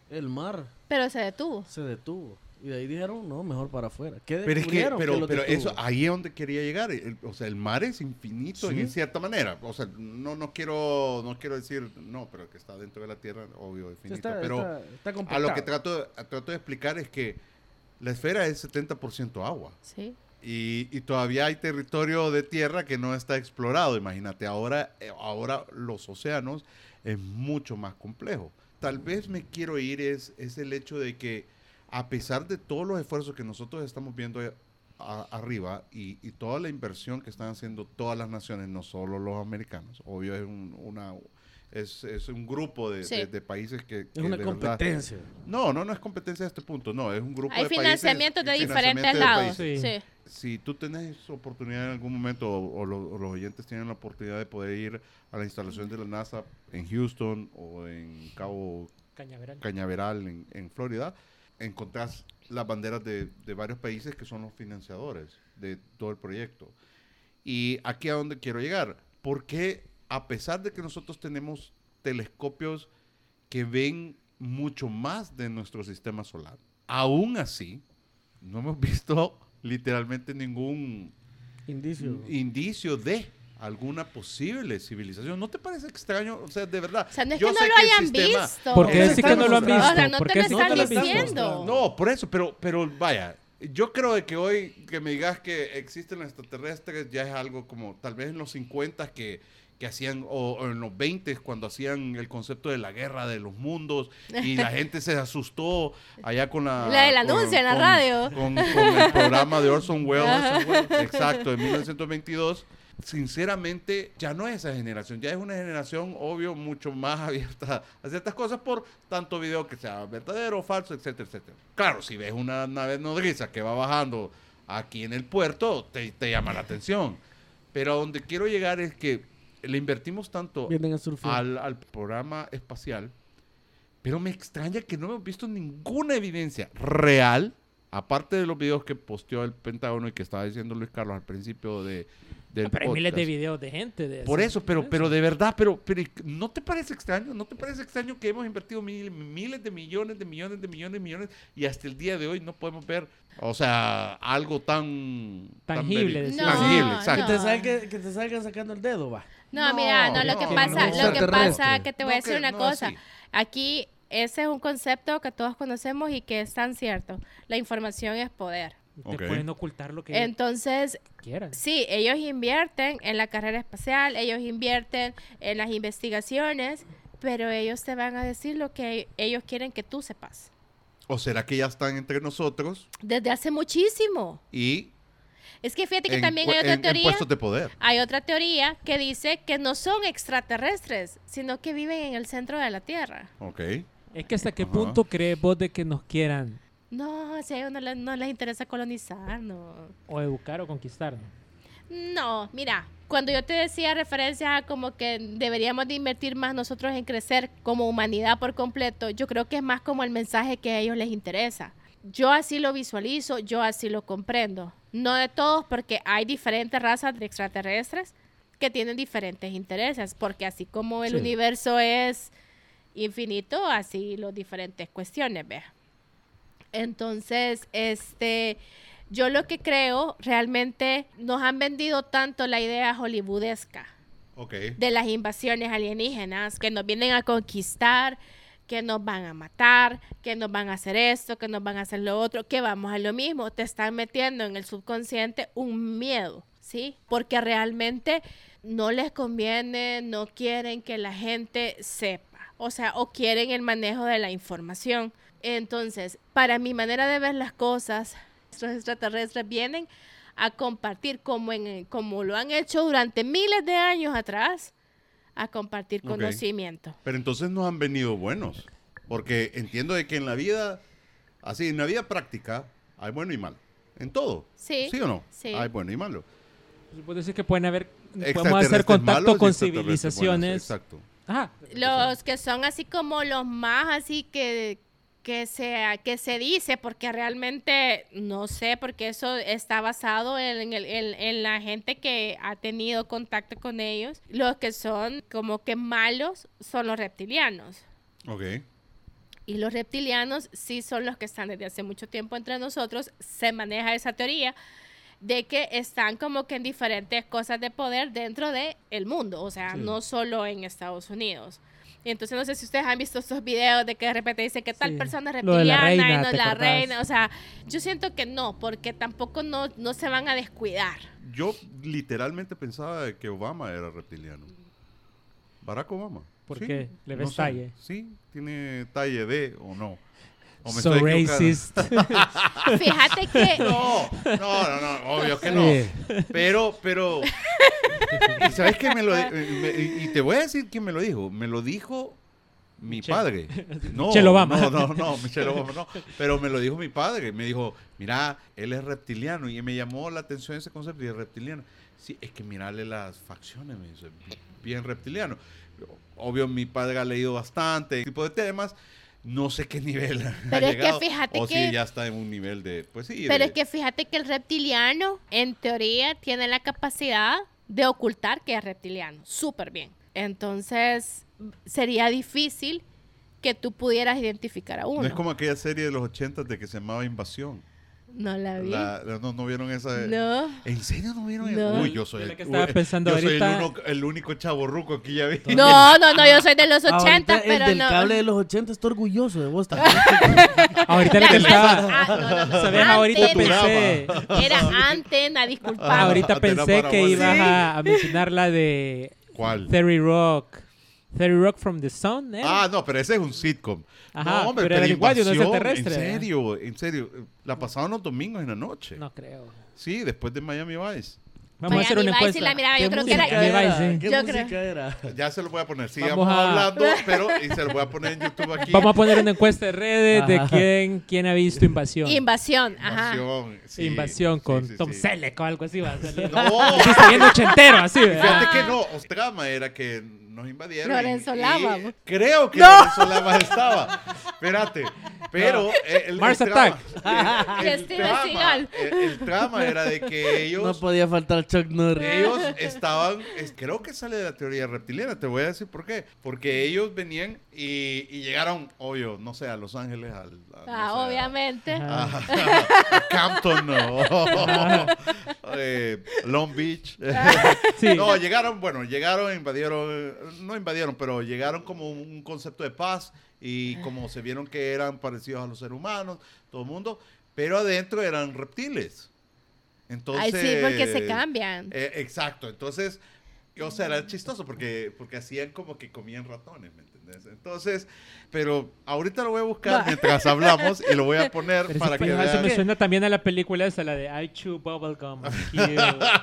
el mar, Pero se detuvo. se detuvo. Y de ahí dijeron, no, mejor para afuera. ¿Qué Pero es que, descubrieron pero, pero eso, ahí es donde quería llegar. El- o sea, el mar es infinito Sí. en cierta manera. O sea, no, no quiero, no quiero decir, no, pero que está dentro de la Tierra, obvio, infinito. está, pero está- está a lo que trato, de- trato de explicar es que la esfera es 70% agua. Sí. Y, y todavía hay territorio de tierra que no está explorado. Imagínate, ahora, eh, ahora los océanos es mucho más complejo. Tal vez me quiero ir es, es el hecho de que a pesar de todos los esfuerzos que nosotros estamos viendo a- arriba y, y toda la inversión que están haciendo todas las naciones, no solo los americanos, obvio es un, una, es, es un grupo de, Sí. de- de países que... Es que una de verdad- competencia. no, no, no es competencia a este punto, no, es un grupo Hay de países... financiamientos de financiamiento diferentes lados. Sí. Sí. si tú tenés oportunidad en algún momento o, o lo- o los oyentes tienen la oportunidad de poder ir a la instalación de la NASA en Houston o en Cabo Cañaveral. Cañaveral en, en Florida, encontrás las banderas de, de varios países que son los financiadores de todo el proyecto. Y aquí a donde quiero llegar, porque a pesar de que nosotros tenemos telescopios que ven mucho más de nuestro sistema solar, aún así no hemos visto literalmente ningún Indicio. indicio de alguna posible civilización. ¿No te parece extraño? O sea, de verdad. O sea, no es yo que no lo hayan sistema- visto. ¿Por qué Eso decir que no lo han visto? O sea, no ¿Por te lo no están están diciendo. No, por eso, pero, pero vaya, yo creo de que hoy que me digas que existen los extraterrestres ya es algo como tal vez en los 50 que, que hacían, o, o en los 20 cuando hacían el concepto de la guerra de los mundos y la gente se asustó allá con la... La del con- anuncio en la radio. Con, con el programa de Orson Welles, Ajá. exacto, en 1922. Sinceramente, ya no es esa generación, ya es una generación, obvio, mucho más abierta a ciertas cosas por tanto video que sea verdadero o falso, etcétera, etcétera. Claro, si ves una nave nodriza que va bajando aquí en el puerto, te, te llama la atención. Pero a donde quiero llegar es que le invertimos tanto al, al programa espacial, pero me extraña que no hemos visto ninguna evidencia real, aparte de los videos que posteó el Pentágono y que estaba diciendo Luis Carlos al principio de, del Pero hay miles de videos de gente. De Por eso, pero, pero de verdad, pero, pero ¿no te parece extraño? ¿No te parece extraño que hemos invertido mil- miles de millones, de millones, de millones, de millones y hasta el día de hoy no podemos ver, o sea, algo tan... tan Tangible, veri- decía. tangible, No, exacto. Que te, no. salga- que te salgan sacando el dedo, va. No, No, mira, no, lo no, que no, pasa, no, lo que pasa, que te voy a No, decir que una no cosa. así. Aquí ese es un concepto que todos conocemos y que es tan cierto. La información es poder. Te pueden ocultar lo que Entonces, quieran. sí, ellos invierten en la carrera espacial, ellos invierten en las investigaciones, pero ellos te van a decir lo que ellos quieren que tú sepas. ¿O será que ya están entre nosotros Desde hace muchísimo. y Es que fíjate que en, también hay otra en- teoría. puestos de poder? Hay otra teoría que dice que no son extraterrestres, sino que viven en el centro de la Tierra. Ok. Es que hasta qué Ajá. punto crees vos de que nos quieran No, si a ellos no, les- no les interesa colonizar, no. o educar o conquistar. No, mira, cuando yo te decía referencia a como que deberíamos de invertir más nosotros en crecer como humanidad por completo, yo creo que es más como el mensaje que a ellos les interesa. Yo así lo visualizo, yo así lo comprendo. No de todos, porque hay diferentes razas de extraterrestres que tienen diferentes intereses, porque así como el Sí. universo es infinito, así las diferentes cuestiones, vea. Entonces, este, yo lo que creo, realmente nos han vendido tanto la idea hollywoodesca de las invasiones alienígenas, que nos vienen a conquistar, que nos van a matar, que nos van a hacer esto, que nos van a hacer lo otro, que vamos a lo mismo. Te están metiendo en el subconsciente un miedo, ¿sí? Porque realmente no les conviene, no quieren que la gente sepa, o sea, o quieren el manejo de la información. Entonces, para mi manera de ver las cosas, estos extraterrestres vienen a compartir como, en, como lo han hecho durante miles de años atrás, a compartir conocimiento. Pero entonces nos han venido buenos. Porque entiendo de que en la vida, así, en la vida práctica, hay bueno y malo. En todo. Sí, ¿Sí o no? sí. Hay bueno y malo. Pues Puedo decir que pueden haber, podemos hacer contacto malos con civilizaciones. Exacto. Ajá. Los que son así como los más así que, que, se, que se dice, porque realmente no sé, porque eso está basado en, en el- en- en la gente que ha tenido contacto con ellos. Los que son como que malos son los reptilianos. Ok. Y los reptilianos sí son los que están desde hace mucho tiempo entre nosotros. Se maneja esa teoría de que están como que en diferentes cosas de poder dentro del el mundo, o sea, Sí. no solo en Estados Unidos. Y entonces no sé si ustedes han visto estos videos de que de repente dice que tal Sí. persona es reptiliana y no ¿te la acordás? reina. O sea, yo siento que no, porque tampoco no, no se van a descuidar. Yo literalmente pensaba de que Obama era reptiliano. Barack Obama. ¿Por Sí, qué? ¿Le ves talle? Sí, tiene talle D o no. O me So estoy racist. Fíjate que No, no, no, no, obvio que no. Sí. Pero, pero. ¿Y sabes qué me lo me- y te voy a decir quién me lo dijo. Me lo dijo mi Michelle. padre. No, Michelle Obama. No, no, no, Michelle Obama no. Pero me lo dijo mi padre. Me dijo, mira, él es reptiliano. Y me llamó la atención ese concepto de reptiliano. Sí, es que mirarle las facciones, me dice, bien reptiliano. Obvio, mi padre ha leído bastante tipo de temas. No sé qué nivel ha Pero es que fíjate o que- si ya está en un nivel de, pues sí. Pero de- es que fíjate que el reptiliano, en teoría, tiene la capacidad de ocultar que es reptiliano. Súper bien. Entonces, sería difícil que tú pudieras identificar a uno. No es como aquella serie de los 80 de que se llamaba Invasión. No la vi. La- la- no, no vieron esa. No. ¿En serio no vieron No. Uy, yo soy el, que estaba uy, pensando yo soy el, uno- el único chaborruco aquí ya vi. No, no, no, yo soy de los 80, Ahorita pero el del no. cable de los 80 está orgulloso de vos también. Ahorita que- estaba. Ah, no, no, no. ¿Sabes? Ahorita pensé. Era antena, disculpa. Ah, Ahorita pensé que ibas a, a mencionar la de ¿Cuál? Theory Rock. Theory Rock from the Sun, ¿eh? Ah, no, pero ese es un sitcom. Ajá, no, hombre, pero igual, yo no es Invasión, extraterrestre, En ¿eh? serio, en serio. La pasaban los domingos en la noche. No creo. Sí, después de Miami Vice. Vamos a hacer una Miami Vice sí encuesta. la miraba, ¿Qué yo creo que era... Miami era? ¿Qué Yo música creo. era? Ya se lo voy a poner. Vamos Sigamos a- hablando, pero y se lo voy a poner en YouTube aquí. Vamos a poner una encuesta de redes de Ajá. quién, quién ha visto Invasión. Invasión, ajá. Invasión, sí, Invasión sí, con sí, Tom sí. Selleck o algo así va a salir. No, Sí, está bien ochentero, así, Fíjate que no, el trama era que nos invadieron. y- Lorenzo y Lama. Creo que Lorenzo Lama estaba. Espérate. Pero eh, el, Mars el trama, Attack. el, el trama, Seagal. el- el trama era de que No ellos, podía faltar Chuck Norris. ellos estaban, es- creo que sale de la teoría reptiliana, te voy a decir por qué. Porque ellos venían y, y llegaron, obvio, no sé, a Los Ángeles, al, a- no Ah, sé, obviamente. A, a Campton eh, Long Beach. Sí. No, llegaron, bueno, llegaron, invadieron, eh, no invadieron, pero llegaron como un concepto de paz y como se vieron que eran parecidos a los seres humanos, todo el mundo, pero adentro eran reptiles. Entonces, Ay, sí, porque se cambian. eh, exacto, entonces, o sea, era chistoso porque, porque hacían como que comían ratones, ¿me Entonces, pero ahorita lo voy a buscar Va. mientras hablamos y lo voy a poner Pero para eso, que fue- eso me vean. suena también a la película esa, la de I Chew Bubblegum.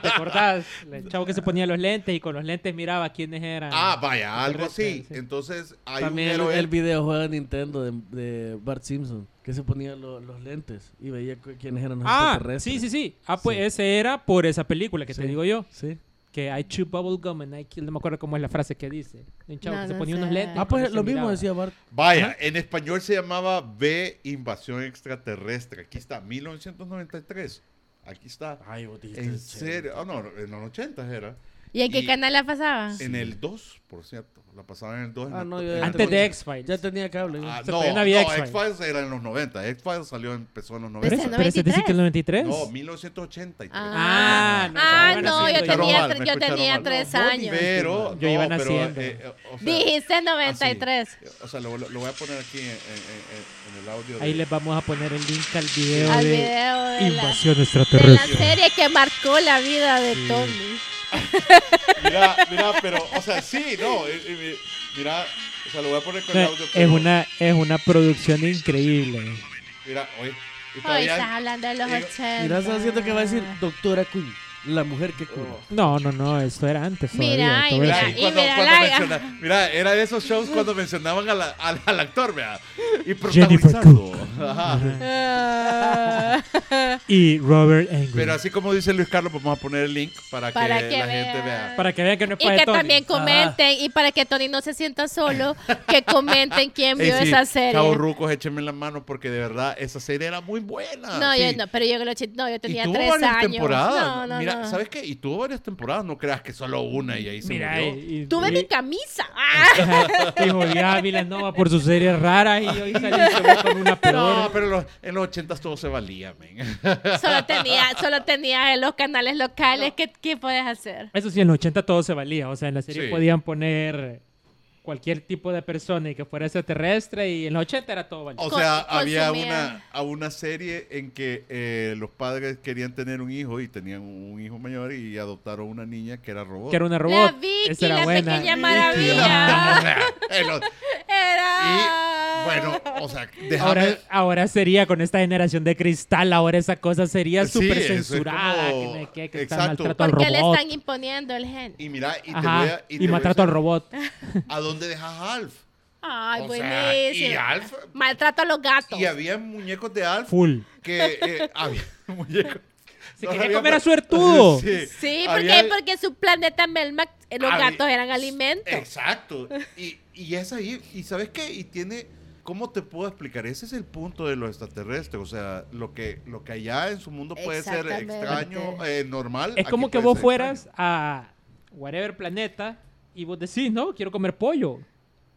¿Te acordás? El chavo que se ponía los lentes y con los lentes miraba quiénes eran. Ah, vaya, algo así. Sí. Entonces, hay También un el, héroe. el videojuego de Nintendo de, de Bart Simpson, que se ponía lo- los lentes y veía quiénes eran los Ah, extraterrestres. sí, sí, sí. Ah, pues Sí. ese era por esa película que te Sí. digo yo. Sí. Que I chew bubblegum and I kill. No me acuerdo cómo es la frase que dice. Un chavo No, que se no ponía sé. unos lentes. Ah, pues lo se mismo miraba. decía Bart. Vaya, en español se llamaba B Invasión Extraterrestre. Aquí está, 1993. Aquí está. Ay, vos dijiste En serio. Ah, no, en los 80 era. ¿Y en qué y- canal la pasaba? En el 2, por cierto. La pasaban en el 2. en Ah, no, yo Antes de X-Files. Ya tenía cable. yo. Ah, Se no, no X-Files. Era en los 90. X-Files salió empezó en los Pero, 90. eso- ¿Ese pero ese dice que el 93. No, 1983. Ah, no, Ah, no, no, no, yo tenía, mal, yo tenía mal. tres No, vos años. Pero, Yo iba pero, naciendo. eh, eh, o sea, Dijiste 93. así, o sea, lo, lo- lo voy a poner aquí en, en- en- en el audio. de- Ahí les vamos a poner el link al video Al de la, Invasión de la Extraterrestre. serie que marcó la vida de. Tommy. Mira, mira, pero, o sea, sí, no. eh, eh, mira, o sea, lo voy a poner con el audio. es, una, es una producción increíble. Mira, oye. Hoy estás hablando de los digo, 80. Mira, estás haciendo que va a decir Doctora Queen, la mujer que cura. Oh. No, no, no, esto era antes. Mira, todavía, y todo Mira, y cuando, mira, cuando la- menciona- mira, era de esos shows cuando mencionaban a la- al, al actor, vea. Y Jennifer protagonizando. Ajá. Ah. Y Robert Englund. Pero así como dice Luis Carlos, vamos a poner el link para, Para que, que la gente vean. vea. Para que vean que no es Y para que Tony. también comenten, y para que Tony no se sienta solo, que comenten quién vio sí, esa serie. Chavos rucos, échenme la mano porque de verdad esa serie era muy buena. No, sí. yo no, pero yo que lo chi- no, yo Y tenía tres años. temporadas. No, no, Mira, ¿sabes qué? Y tuvo varias temporadas, no creas que solo una y ahí se Mira, murió. y, y- Tuve y- mi camisa. Ah. y jodía a Villanova por sus series raras y hoy va con una peor. No, pero en los, en los 80 todo se valía, men. Solo tenía, solo tenía en los canales locales. ¿Qué, ¿Qué puedes hacer? Eso sí, en los 80 todo se valía. O sea, en la serie Sí. podían poner cualquier tipo de persona y que fuera extraterrestre y en los 80 era todo. O Con- sea, había una, a una serie en que eh, los padres querían tener un hijo y tenían un hijo mayor y adoptaron una niña que era robot. Que era una robot. La Vicky, Esa era la buena. pequeña maravilla. Era. Bueno, o sea, déjame... Ahora, ahora sería con esta generación de cristal, ahora esa cosa sería Sí, súper censurada. como- Que, que, Exacto. maltrato al Porque le robot. están imponiendo el gen. Y mira, y te voy a... y, te voy a maltrato al robot. ¿A dónde dejas a Alf? Ay, O sea, y buenísimo. Alf... Maltrato a los gatos. Y había muñecos de Alf Full. que eh, había muñecos... Se no quería había- comer a suertudo. Sí, Sí, había- porque, porque su planeta Melmac, eh, los Había- gatos eran alimento. Exacto. Y, y es ahí. ¿Y sabes qué? Y tiene. ¿Cómo te puedo explicar? Ese es el punto de los extraterrestres. O sea, lo que, lo que allá en su mundo puede ser extraño, eh, normal. Es como que vos fueras a whatever planeta y vos decís, no, quiero comer pollo.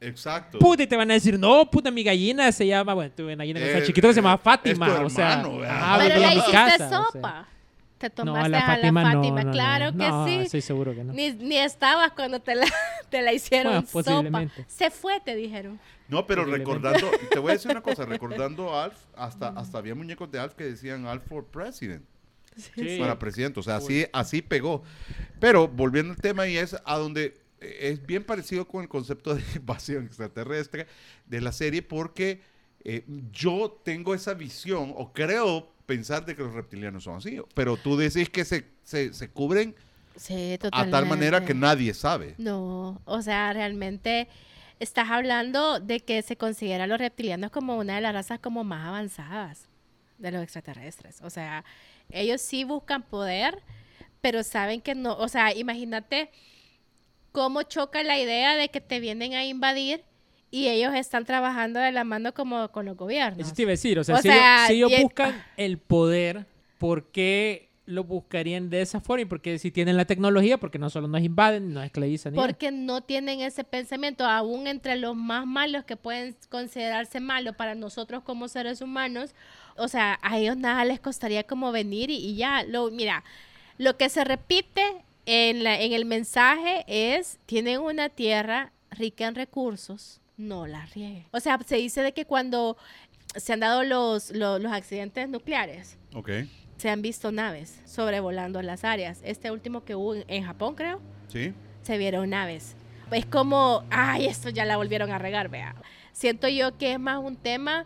Exacto. Puta, y te van a decir, no, puta, mi gallina se llama, bueno, tuve una gallina que Eh, chiquito que se llamaba eh, Fátima. es tu o sea, hermano, ¿verdad? ajá, Pero mi hiciste casa, o sea. Te No, tomaste a la a Fátima, la no, Fátima. no, no, claro no, que no, sí. estoy seguro que no. Ni, ni estabas cuando te la, te la hicieron Bueno, sopa. Se fue, te dijeron. No, pero recordando, te voy a decir una cosa, recordando a Alf, hasta, hasta había muñecos de Alf que decían Alf for President. Sí. para presidente. O sea, así, así pegó. Pero volviendo al tema, y es a donde eh, es bien parecido con el concepto de invasión extraterrestre de la serie, porque eh, yo tengo esa visión, o creo pensar de que los reptilianos son así. Pero tú decís que se, se, se cubren Sí, A tal manera que nadie sabe. No, o sea, realmente estás hablando de que se considera a los reptilianos como una de las razas como más avanzadas de los extraterrestres. O sea, ellos sí buscan poder, pero saben que no, o sea, imagínate cómo choca la idea de que te vienen a invadir y ellos están trabajando de la mano como con los gobiernos. Eso te iba a decir, o sea, O si, sea, ellos, si buscan el poder, ¿por qué lo buscarían de esa forma? Y porque si tienen la tecnología, porque no solo nos invaden, nos esclavizan. nada. Porque no tienen ese pensamiento, aún entre los más malos que pueden considerarse malos para nosotros como seres humanos. O sea, a ellos nada les costaría como venir y, y ya. Lo, mira, lo que se repite en, la, en el mensaje es, tienen una tierra rica en recursos, no la rieguen. O sea, se dice de que cuando se han dado los, los, los accidentes nucleares, Ok. se han visto naves sobrevolando las áreas. Este último que hubo en- en Japón, creo ¿Sí? se vieron naves. Es como, ay, esto ya la volvieron a regar, vea. Siento yo que es más un tema,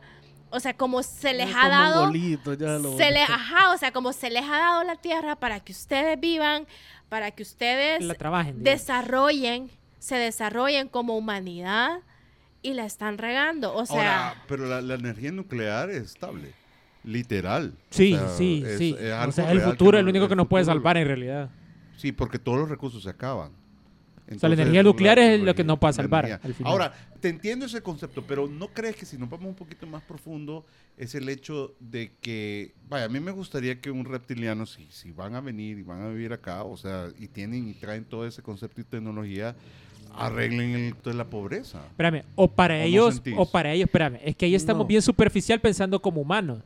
o sea, como se les ha dado, lo- se les, ajá, o sea, como se les ha dado la tierra para que ustedes vivan, para que ustedes la trabajen. digamos. desarrollen, se desarrollen como humanidad y la están regando. O sea, Ahora, pero la, la energía nuclear es estable. Literal. Sí, O sea, sí, es- sí. es o sea, el futuro es lo único que nos puede salvar en realidad. Sí, porque todos los recursos se acaban. O sea, la energía nuclear es lo que nos puede la salvar al final. Ahora, te entiendo ese concepto, pero ¿no crees que si nos vamos un poquito más profundo es el hecho de que, vaya, a mí me gustaría que un reptiliano, si, si van a venir y van a vivir acá, o sea, y tienen y traen todo ese concepto y tecnología, arreglen el de la pobreza. Espérame, o para ¿O no ellos, o para ellos, espérame, es que ahí estamos No. bien superficial pensando como humanos.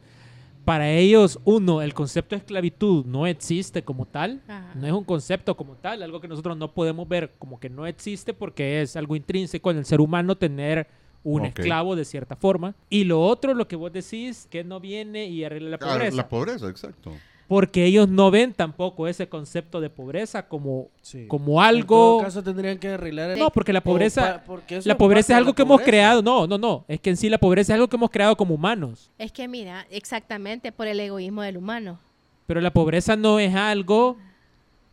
Para ellos, uno, el concepto de esclavitud no existe como tal, Ajá. no es un concepto como tal, algo que nosotros no podemos ver como que no existe porque es algo intrínseco en el ser humano tener un esclavo de cierta forma. Y lo otro, lo que vos decís, que no viene y arregla la pobreza. La pobreza, exacto. Porque ellos no ven tampoco ese concepto de pobreza como, Sí. como En algo... todo caso tendrían que arreglar el- No, porque la pobreza... pa- porque eso La pobreza es algo la que hemos creado. No, no, no. Es que en sí la pobreza es algo que hemos creado como humanos. es que mira, exactamente por el egoísmo del humano. Pero la pobreza no es algo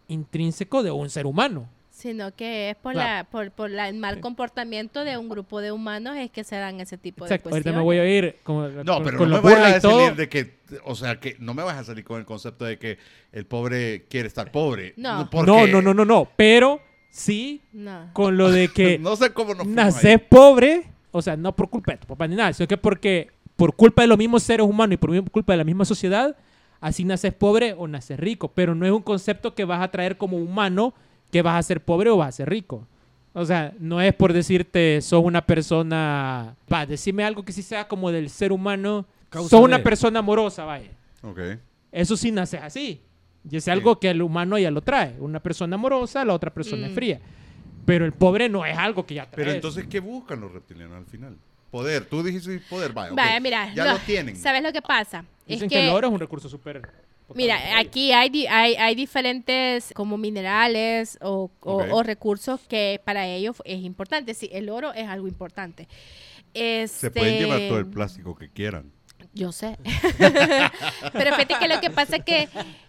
intrínseco de un ser humano. Sino que es por Claro. la por, por la- el mal comportamiento de un grupo de humanos es que se dan ese tipo Exacto. de Ahorita cuestiones. me voy a ir con, No, con- pero con no me vayas a todo. salir de que, o sea, que no me vas a salir con el concepto de que el pobre quiere estar pobre. No. porque- No, no, no, no, no. Pero sí No. con lo de que no sé cómo nos fuimos naces ahí. pobre, o sea, no por culpa de tu papá ni nada, sino que porque por culpa de los mismos seres humanos y por mi- culpa de la misma sociedad, así naces pobre o naces rico. Pero no es un concepto que vas a traer como humano que vas a ser pobre o vas a ser rico. O sea, no es por decirte, sos una persona... Va, decime algo que sí sea como del ser humano. Causa sos una persona amorosa, vaya. Ok. Eso sí naces así. Y es algo que el humano ya lo trae. Una persona amorosa, la otra persona es Mm. fría. Pero el pobre no es algo que ya trae. Pero entonces, ¿qué buscan los reptilianos al final? Poder. Tú dijiste poder, vaya. Vaya, mira, Ya no, lo tienen. ¿Sabes lo que pasa? Dicen es que, que, el oro es un recurso súper... mira, aquí hay, di- hay, hay diferentes como minerales o, o- Ok. o recursos que para ellos es importante. Sí, el oro es algo importante. Se pueden llevar todo el Este, plástico que quieran. Yo sé. Pero fíjate que lo que pasa es que,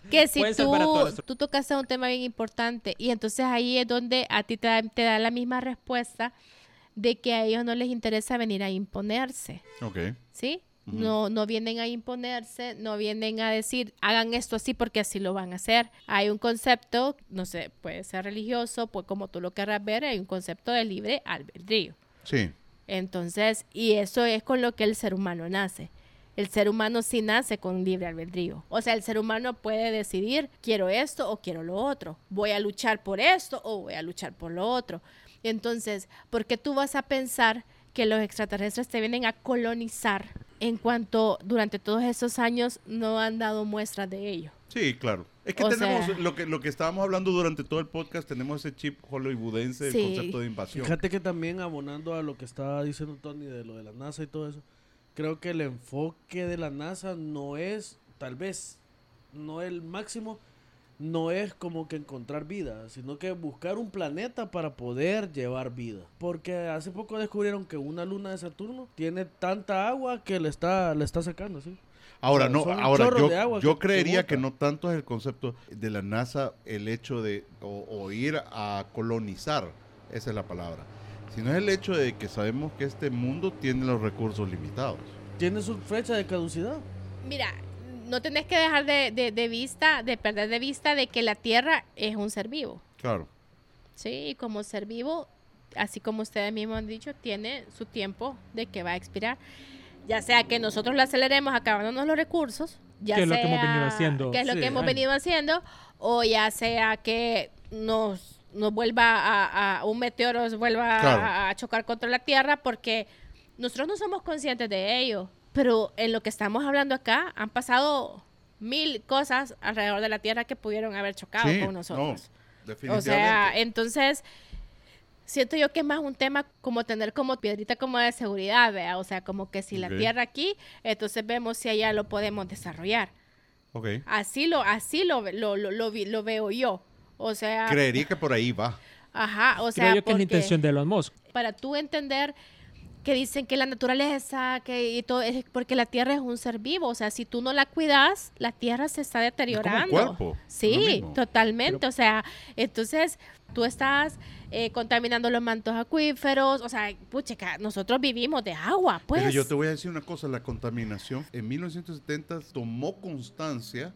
que si Pueden tú, salvar a tú un tema bien importante y entonces ahí es donde a ti te da, te da la misma respuesta de que a ellos no les interesa venir a imponerse, Ok. ¿sí? No, no vienen a imponerse, no vienen a decir, hagan esto así porque así lo van a hacer. Hay un concepto, no sé, puede ser religioso, pues como tú lo querrás ver, hay un concepto de libre albedrío. Sí. Entonces, y eso es con lo que el ser humano nace. El ser humano sí nace con libre albedrío. O sea, el ser humano puede decidir, quiero esto o quiero lo otro. Voy a luchar por esto o voy a luchar por lo otro. Entonces, ¿por qué tú vas a pensar que los extraterrestres te vienen a colonizar en cuanto durante todos esos años no han dado muestras de ello? Sí, claro. Es que O tenemos sea- lo que lo que estábamos hablando durante todo el podcast, tenemos ese chip hollywoodense del Sí. concepto de invasión. Fíjate que también abonando a lo que estaba diciendo Tony de lo de la NASA y todo eso, creo que el enfoque de la NASA no es, tal vez, no el máximo, no es como que encontrar vida, sino que buscar un planeta para poder llevar vida. Porque hace poco descubrieron que una luna de Saturno tiene tanta agua que le está, le está sacando, ¿sí? Ahora, O sea, no, ahora yo, yo que- creería que, no tanto es el concepto de la NASA el hecho de o, o ir a colonizar, esa es la palabra, sino es el hecho de que sabemos que este mundo tiene los recursos limitados. Tiene su fecha de caducidad. Mira, no tenés que dejar de, de- de vista, de perder de vista de que la Tierra es un ser vivo. Claro. Sí, y como ser vivo, así como ustedes mismos han dicho, tiene su tiempo de que va a expirar. Ya sea que nosotros lo aceleremos acabándonos los recursos, ya Que es lo sea que hemos venido haciendo. que es lo Sí, que hemos años. venido haciendo, o ya sea que nos, nos vuelva a, a- un meteoro nos vuelva a, chocar contra la Tierra, porque nosotros no somos conscientes de ello. Pero en lo que estamos hablando acá, han pasado mil cosas alrededor de la Tierra que pudieron haber chocado Sí, con nosotros. no, O definitivamente. sea, entonces siento yo que es más un tema como tener como piedrita como de seguridad, ¿vea? O sea, como que si la tierra aquí, entonces vemos si allá lo podemos desarrollar. Ok. Así lo, así lo, lo, lo, lo vi- lo veo yo. O sea, Creería que por ahí va. ajá, o sea, Creo yo que es la intención de Elon Musk. para tú entender que dicen que la naturaleza, que y todo, es porque la tierra es un ser vivo. O sea, si tú no la cuidas, la tierra se está deteriorando. cuerpo, lo Sí, totalmente. O sea, entonces tú estás eh, contaminando los mantos acuíferos. O sea, pucheca, nosotros vivimos de agua, pues. Pero yo te voy a decir una cosa, la contaminación en 1970 tomó constancia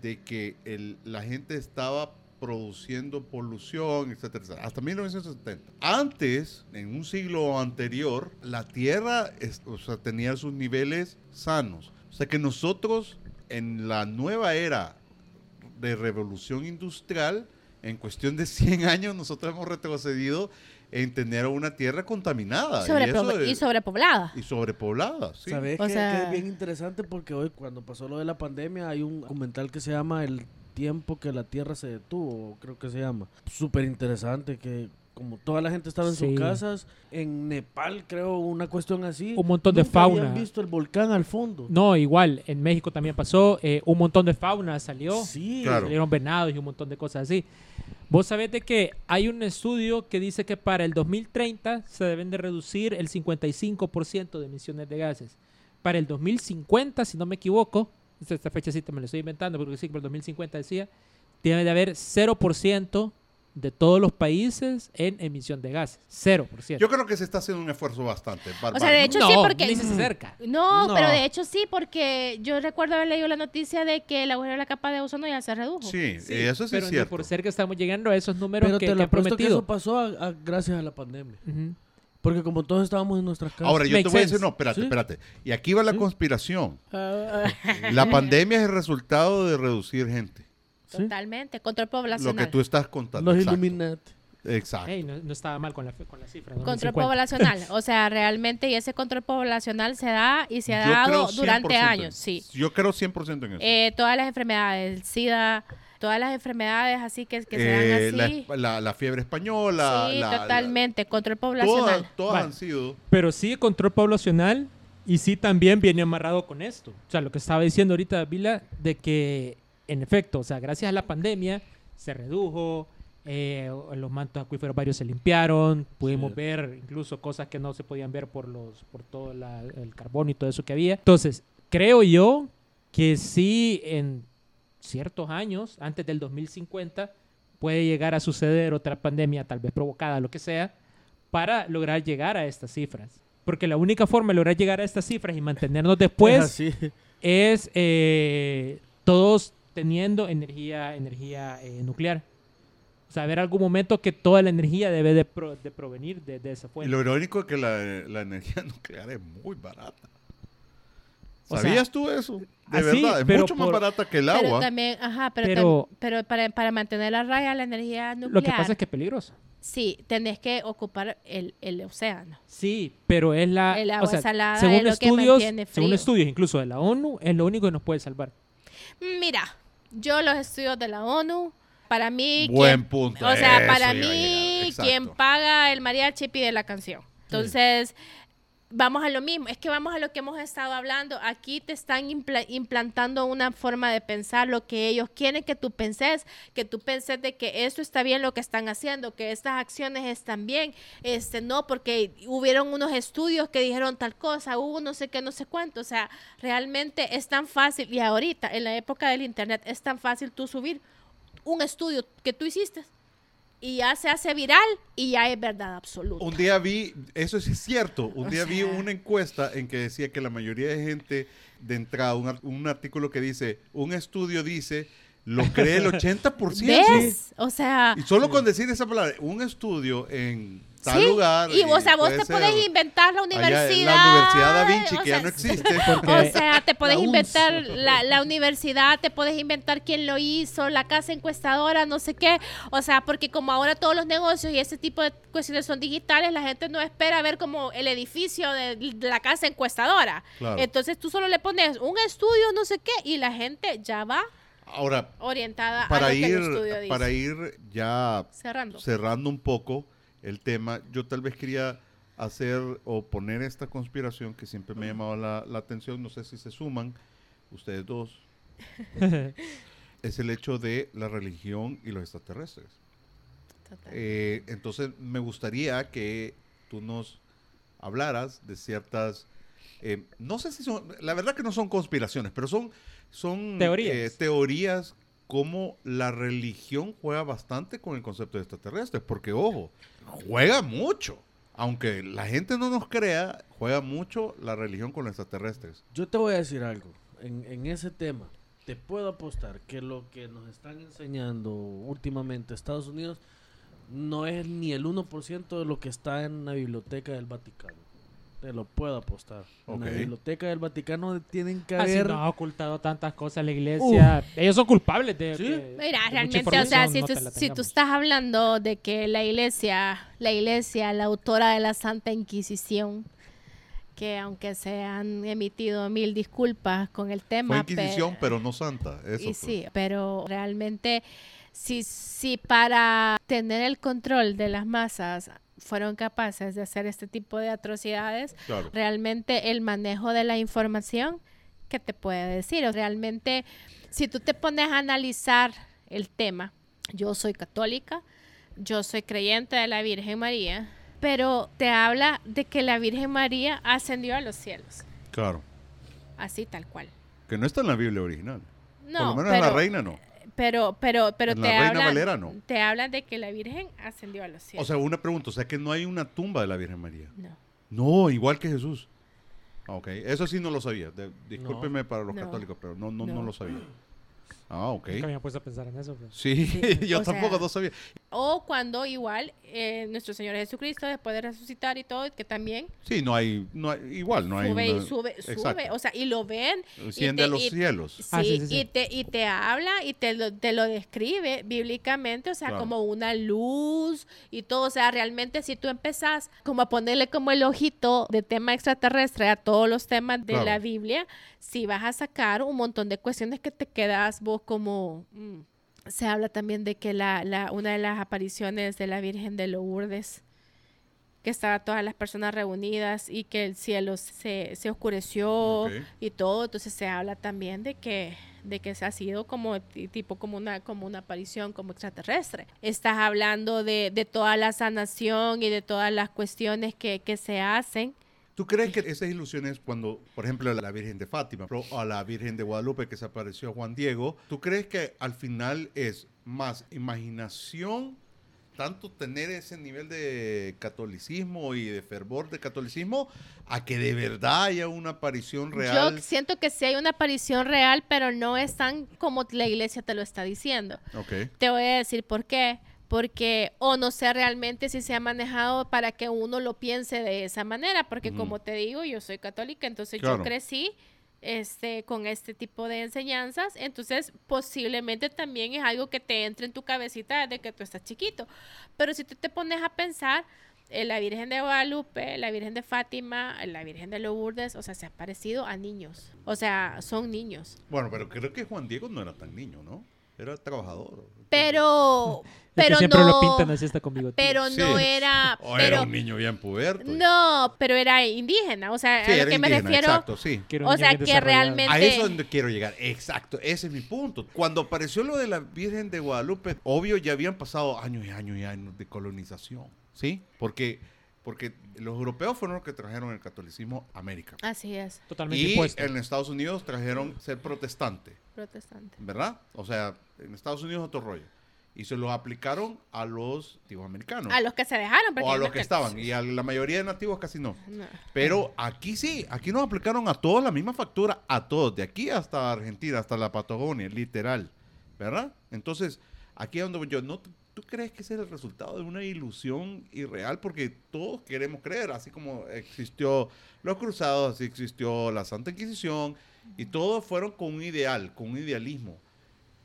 de que el- la gente estaba produciendo polución, etcétera, etcétera, hasta 1970. Antes, en un siglo anterior, la Tierra es- o sea, tenía sus niveles sanos. O sea que nosotros, en la nueva era de revolución industrial, en cuestión de 100 años, nosotros hemos retrocedido en tener una Tierra contaminada. Sobre- y, eso y sobrepoblada. y sobrepoblada, sí. ¿Sabes O que, sea- que es bien interesante? Porque hoy, cuando pasó lo de la pandemia, hay un documental que se llama El tiempo que la Tierra se detuvo, creo que se llama. Súper interesante, que como toda la gente estaba en Sí. sus casas, en Nepal creo una cuestión así. Un montón de nunca habían fauna. visto el volcán al fondo. No, igual, en México también pasó, eh, un montón de fauna salió, Sí, Claro. salieron venados y un montón de cosas así. Vos sabés de que hay un estudio que dice que para el 2030 se deben de reducir el 55% de emisiones de gases. Para el 2050, si no me equivoco, esta, te me la estoy inventando, porque sí, para el 2050 decía, debe de haber 0% de todos los países en emisión de gases. 0%. Yo creo que se está haciendo un esfuerzo bastante. O sea, de hecho no, sí, porque... ni se acerca. No, No. pero de hecho sí, porque yo recuerdo haber leído la noticia de que el agujero de la capa de ozono ya se redujo. Sí, Sí, eso sí pero es cierto. por ser que estamos llegando a esos números pero que, te que lo han que prometido. eso pasó a- a- gracias a la pandemia. Ujú. Porque como todos estábamos en nuestras casas. Ahora, yo te voy a decir, no, espérate, Sí. espérate. Y aquí va la Sí. conspiración. Ah, La pandemia es el resultado de reducir gente. Sí. Totalmente, control Lo poblacional. que tú estás contando. los exacto. Illuminati. Exacto. No, no estaba mal con la, con la cifra. Control 2050. poblacional, o sea, realmente y ese control poblacional se da y se ha Yo dado durante 100% en- años, sí. Yo creo 100% en eso. Eh, todas las enfermedades, el SIDA, todas las enfermedades así que, que se Eh, dan así. la, la- la fiebre española. sí, la- la- totalmente, control todas poblacional. todas Vale. han sido. Pero sí, control poblacional y sí también viene amarrado con esto. O sea, lo que estaba diciendo ahorita Vila, de que en efecto, o sea, gracias a la pandemia se redujo, eh, los mantos acuíferos varios se limpiaron, pudimos Sí. ver incluso cosas que no se podían ver por los por todo la- el carbón y todo eso que había. Entonces, creo yo que sí en ciertos años, antes del 2050, puede llegar a suceder otra pandemia, tal vez provocada, lo que sea, para lograr llegar a estas cifras. Porque la única forma de lograr llegar a estas cifras y mantenernos Es después es eh, todos teniendo energía, energía eh, nuclear. O sea, haber algún momento que toda la energía debe de, pro- de provenir de, de esa Y fuente. lo irónico es que la, la energía nuclear es muy barata. O sea, ¿Sabías tú eso? De ah, sí, verdad, es pero mucho más por- barata que el Pero agua. también, ajá, pero, Pero- tam- pero para, para mantener la raya la energía nuclear, Lo que pasa es que es peligroso. sí, tenés que ocupar el, el océano. Sí, pero es la... El o agua sea, salada según es lo que estudios, según frío. estudios incluso de la ONU, es lo único que nos puede salvar. Mira, yo los estudios de la ONU, para mí... Buen quien- punto. O sea, para mí, quien paga el mariachi pide la canción. Entonces, vamos a lo mismo, es que vamos a lo que hemos estado hablando. Aquí te están impla- implantando una forma de pensar lo que ellos quieren que tú penses, que tú penses de que esto está bien lo que están haciendo, que estas acciones están bien, este no, porque hubieron unos estudios que dijeron tal cosa, hubo no sé qué, no sé cuánto. O sea, realmente es tan fácil, y ahorita, en la época del internet, es tan fácil tú subir un estudio que tú hiciste y ya se hace viral y ya es verdad absoluta. Un día vi, eso sí es cierto, un O día vi una encuesta en que decía que la mayoría de gente de entrada, un, un artículo que dice, un estudio dice, lo cree el 80%. ¿Ves? O sea, Y solo con decir esa palabra, un estudio en tal sí. lugar. Y, o sea, vos te podés inventar la universidad. La Universidad Da Vinci, o que ya sea, no existe. Porque- O sea, te puedes La UNS. inventar la, la universidad, te puedes inventar quién lo hizo, la casa encuestadora, no sé qué. O sea, porque como ahora todos los negocios y ese tipo de cuestiones son digitales, la gente no espera ver como el edificio de, de la casa encuestadora. Claro. Entonces tú solo le pones un estudio, no sé qué, y la gente ya va Ahora, orientada a para lo que ir, el estudio dice. para ir ya Cerrando. cerrando un poco el tema, yo tal vez quería hacer o poner esta conspiración que siempre me ha llamado la, la atención, no sé si se suman ustedes dos, es el hecho de la religión y los extraterrestres. Eh, entonces me gustaría que tú nos hablaras de ciertas, eh, no sé si son, la verdad que no son conspiraciones, pero son, son Teorías. eh, teorías como la religión juega bastante con el concepto de extraterrestres, porque ojo, juega mucho. Aunque la gente no nos crea, juega mucho la religión con los extraterrestres. Yo te voy a decir algo. En, en ese tema, te puedo apostar que lo que nos están enseñando últimamente Estados Unidos no es ni el 1% de lo que está en la biblioteca del Vaticano. Te lo puedo apostar. En la biblioteca del Vaticano tienen que Así haber... no ha ocultado tantas cosas la iglesia. Ellos son culpables de. Sí. que- Mira, realmente, o sea, si, no tú, si tú estás hablando de que la iglesia, la iglesia, la autora de la Santa Inquisición, que aunque se han emitido mil disculpas con el Fue tema, pe- Inquisición, pero no santa. Eso y pues. sí, pero realmente, si, si para tener el control de las masas fueron capaces de hacer este tipo de atrocidades, Claro. realmente el manejo de la información, ¿qué te puede decir? O realmente, si tú te pones a analizar el tema, yo soy católica, yo soy creyente de la Virgen María, pero te habla de que la Virgen María ascendió a los cielos, Claro. así tal cual. Que no está en la Biblia original. No, Por lo menos pero, en la reina no. Pero, pero, pero En te la Reina hablan, Valera, no. te hablan de que la Virgen ascendió a los O cielos. sea, una pregunta, o sea que no hay una tumba de la Virgen María. no. No, igual que Jesús. Ah, Ok, eso sí no lo sabía. De- discúlpeme para los No. católicos, pero no, no. No. lo sabía. Ah, ok. Nunca me había puesto a pensar en eso. pero- Sí, Sí, yo o tampoco sea- no sabía. O cuando igual eh, nuestro Señor Jesucristo, después de resucitar y todo, que también Sí, no hay, no hay igual, no hay sube una- y sube, Exacto. sube, o sea, y lo ven. a los y- cielos. Sí, Ah, sí, sí, sí. Y, te, y te habla y te lo, te lo describe bíblicamente, o sea, Claro. como una luz y todo. O sea, realmente si tú empezás como a ponerle como el ojito de tema extraterrestre a todos los temas de Claro. la Biblia, sí vas a sacar un montón de cuestiones que te quedas vos como... mm. Se habla también de que la, la, una de las apariciones de la Virgen de Lourdes, que estaban todas las personas reunidas y que el cielo se, se oscureció y todo. Entonces se habla también de que de que se ha sido como ti- tipo como una como una aparición como extraterrestre. Estás hablando de, de toda la sanación y de todas las cuestiones que, que se hacen. ¿Tú crees que esas ilusiones, cuando, por ejemplo, a la Virgen de Fátima o a la Virgen de Guadalupe que se apareció a Juan Diego, ¿tú crees que al final es más imaginación, tanto tener ese nivel de catolicismo y de fervor de catolicismo, a que de verdad haya una aparición real? Yo siento que sí hay una aparición real, pero no es tan como la iglesia te lo está diciendo. Ok, Te voy a decir por qué. Porque, o no sé realmente si se ha manejado para que uno lo piense de esa manera, porque como te digo, yo soy católica, entonces Claro. yo crecí este, con este tipo de enseñanzas, entonces posiblemente también es algo que te entre en tu cabecita desde que tú estás chiquito. Pero si tú te pones a pensar, eh, la Virgen de Guadalupe, la Virgen de Fátima, la Virgen de Lourdes, o sea, se ha parecido a niños, o sea, son niños. bueno, pero creo que Juan Diego no era tan niño, ¿no? Era trabajador. Pero, Es que pero siempre no, lo pintan así está conmigo. pero Sí. no era, O pero era un niño bien puberto. no, pero era indígena, o sea, Sí, a lo que me indígena, refiero, Exacto, sí. o sea, que realmente A eso es donde quiero llegar. Exacto, ese es mi punto. Cuando apareció lo de la Virgen de Guadalupe, obvio ya habían pasado años y años y años de colonización, ¿sí? Porque, porque los europeos fueron los que trajeron el catolicismo a América. así es, Totalmente Y impuesto. en Estados Unidos trajeron ser protestante, protestante. ¿verdad? O sea, en Estados Unidos otro rollo. Y se lo aplicaron a los nativos americanos. A los que se dejaron, o a los que estaban. Y a la mayoría de nativos casi no. No. Pero aquí sí, aquí nos aplicaron a todos la misma factura, a todos, de aquí hasta Argentina, hasta la Patagonia, literal, ¿verdad? Entonces, aquí es donde yo, ¿no, ¿tú crees que ese es el resultado de una ilusión irreal? Porque todos queremos creer, así como existió los cruzados, así existió la Santa Inquisición, y todos fueron con un ideal, con un idealismo.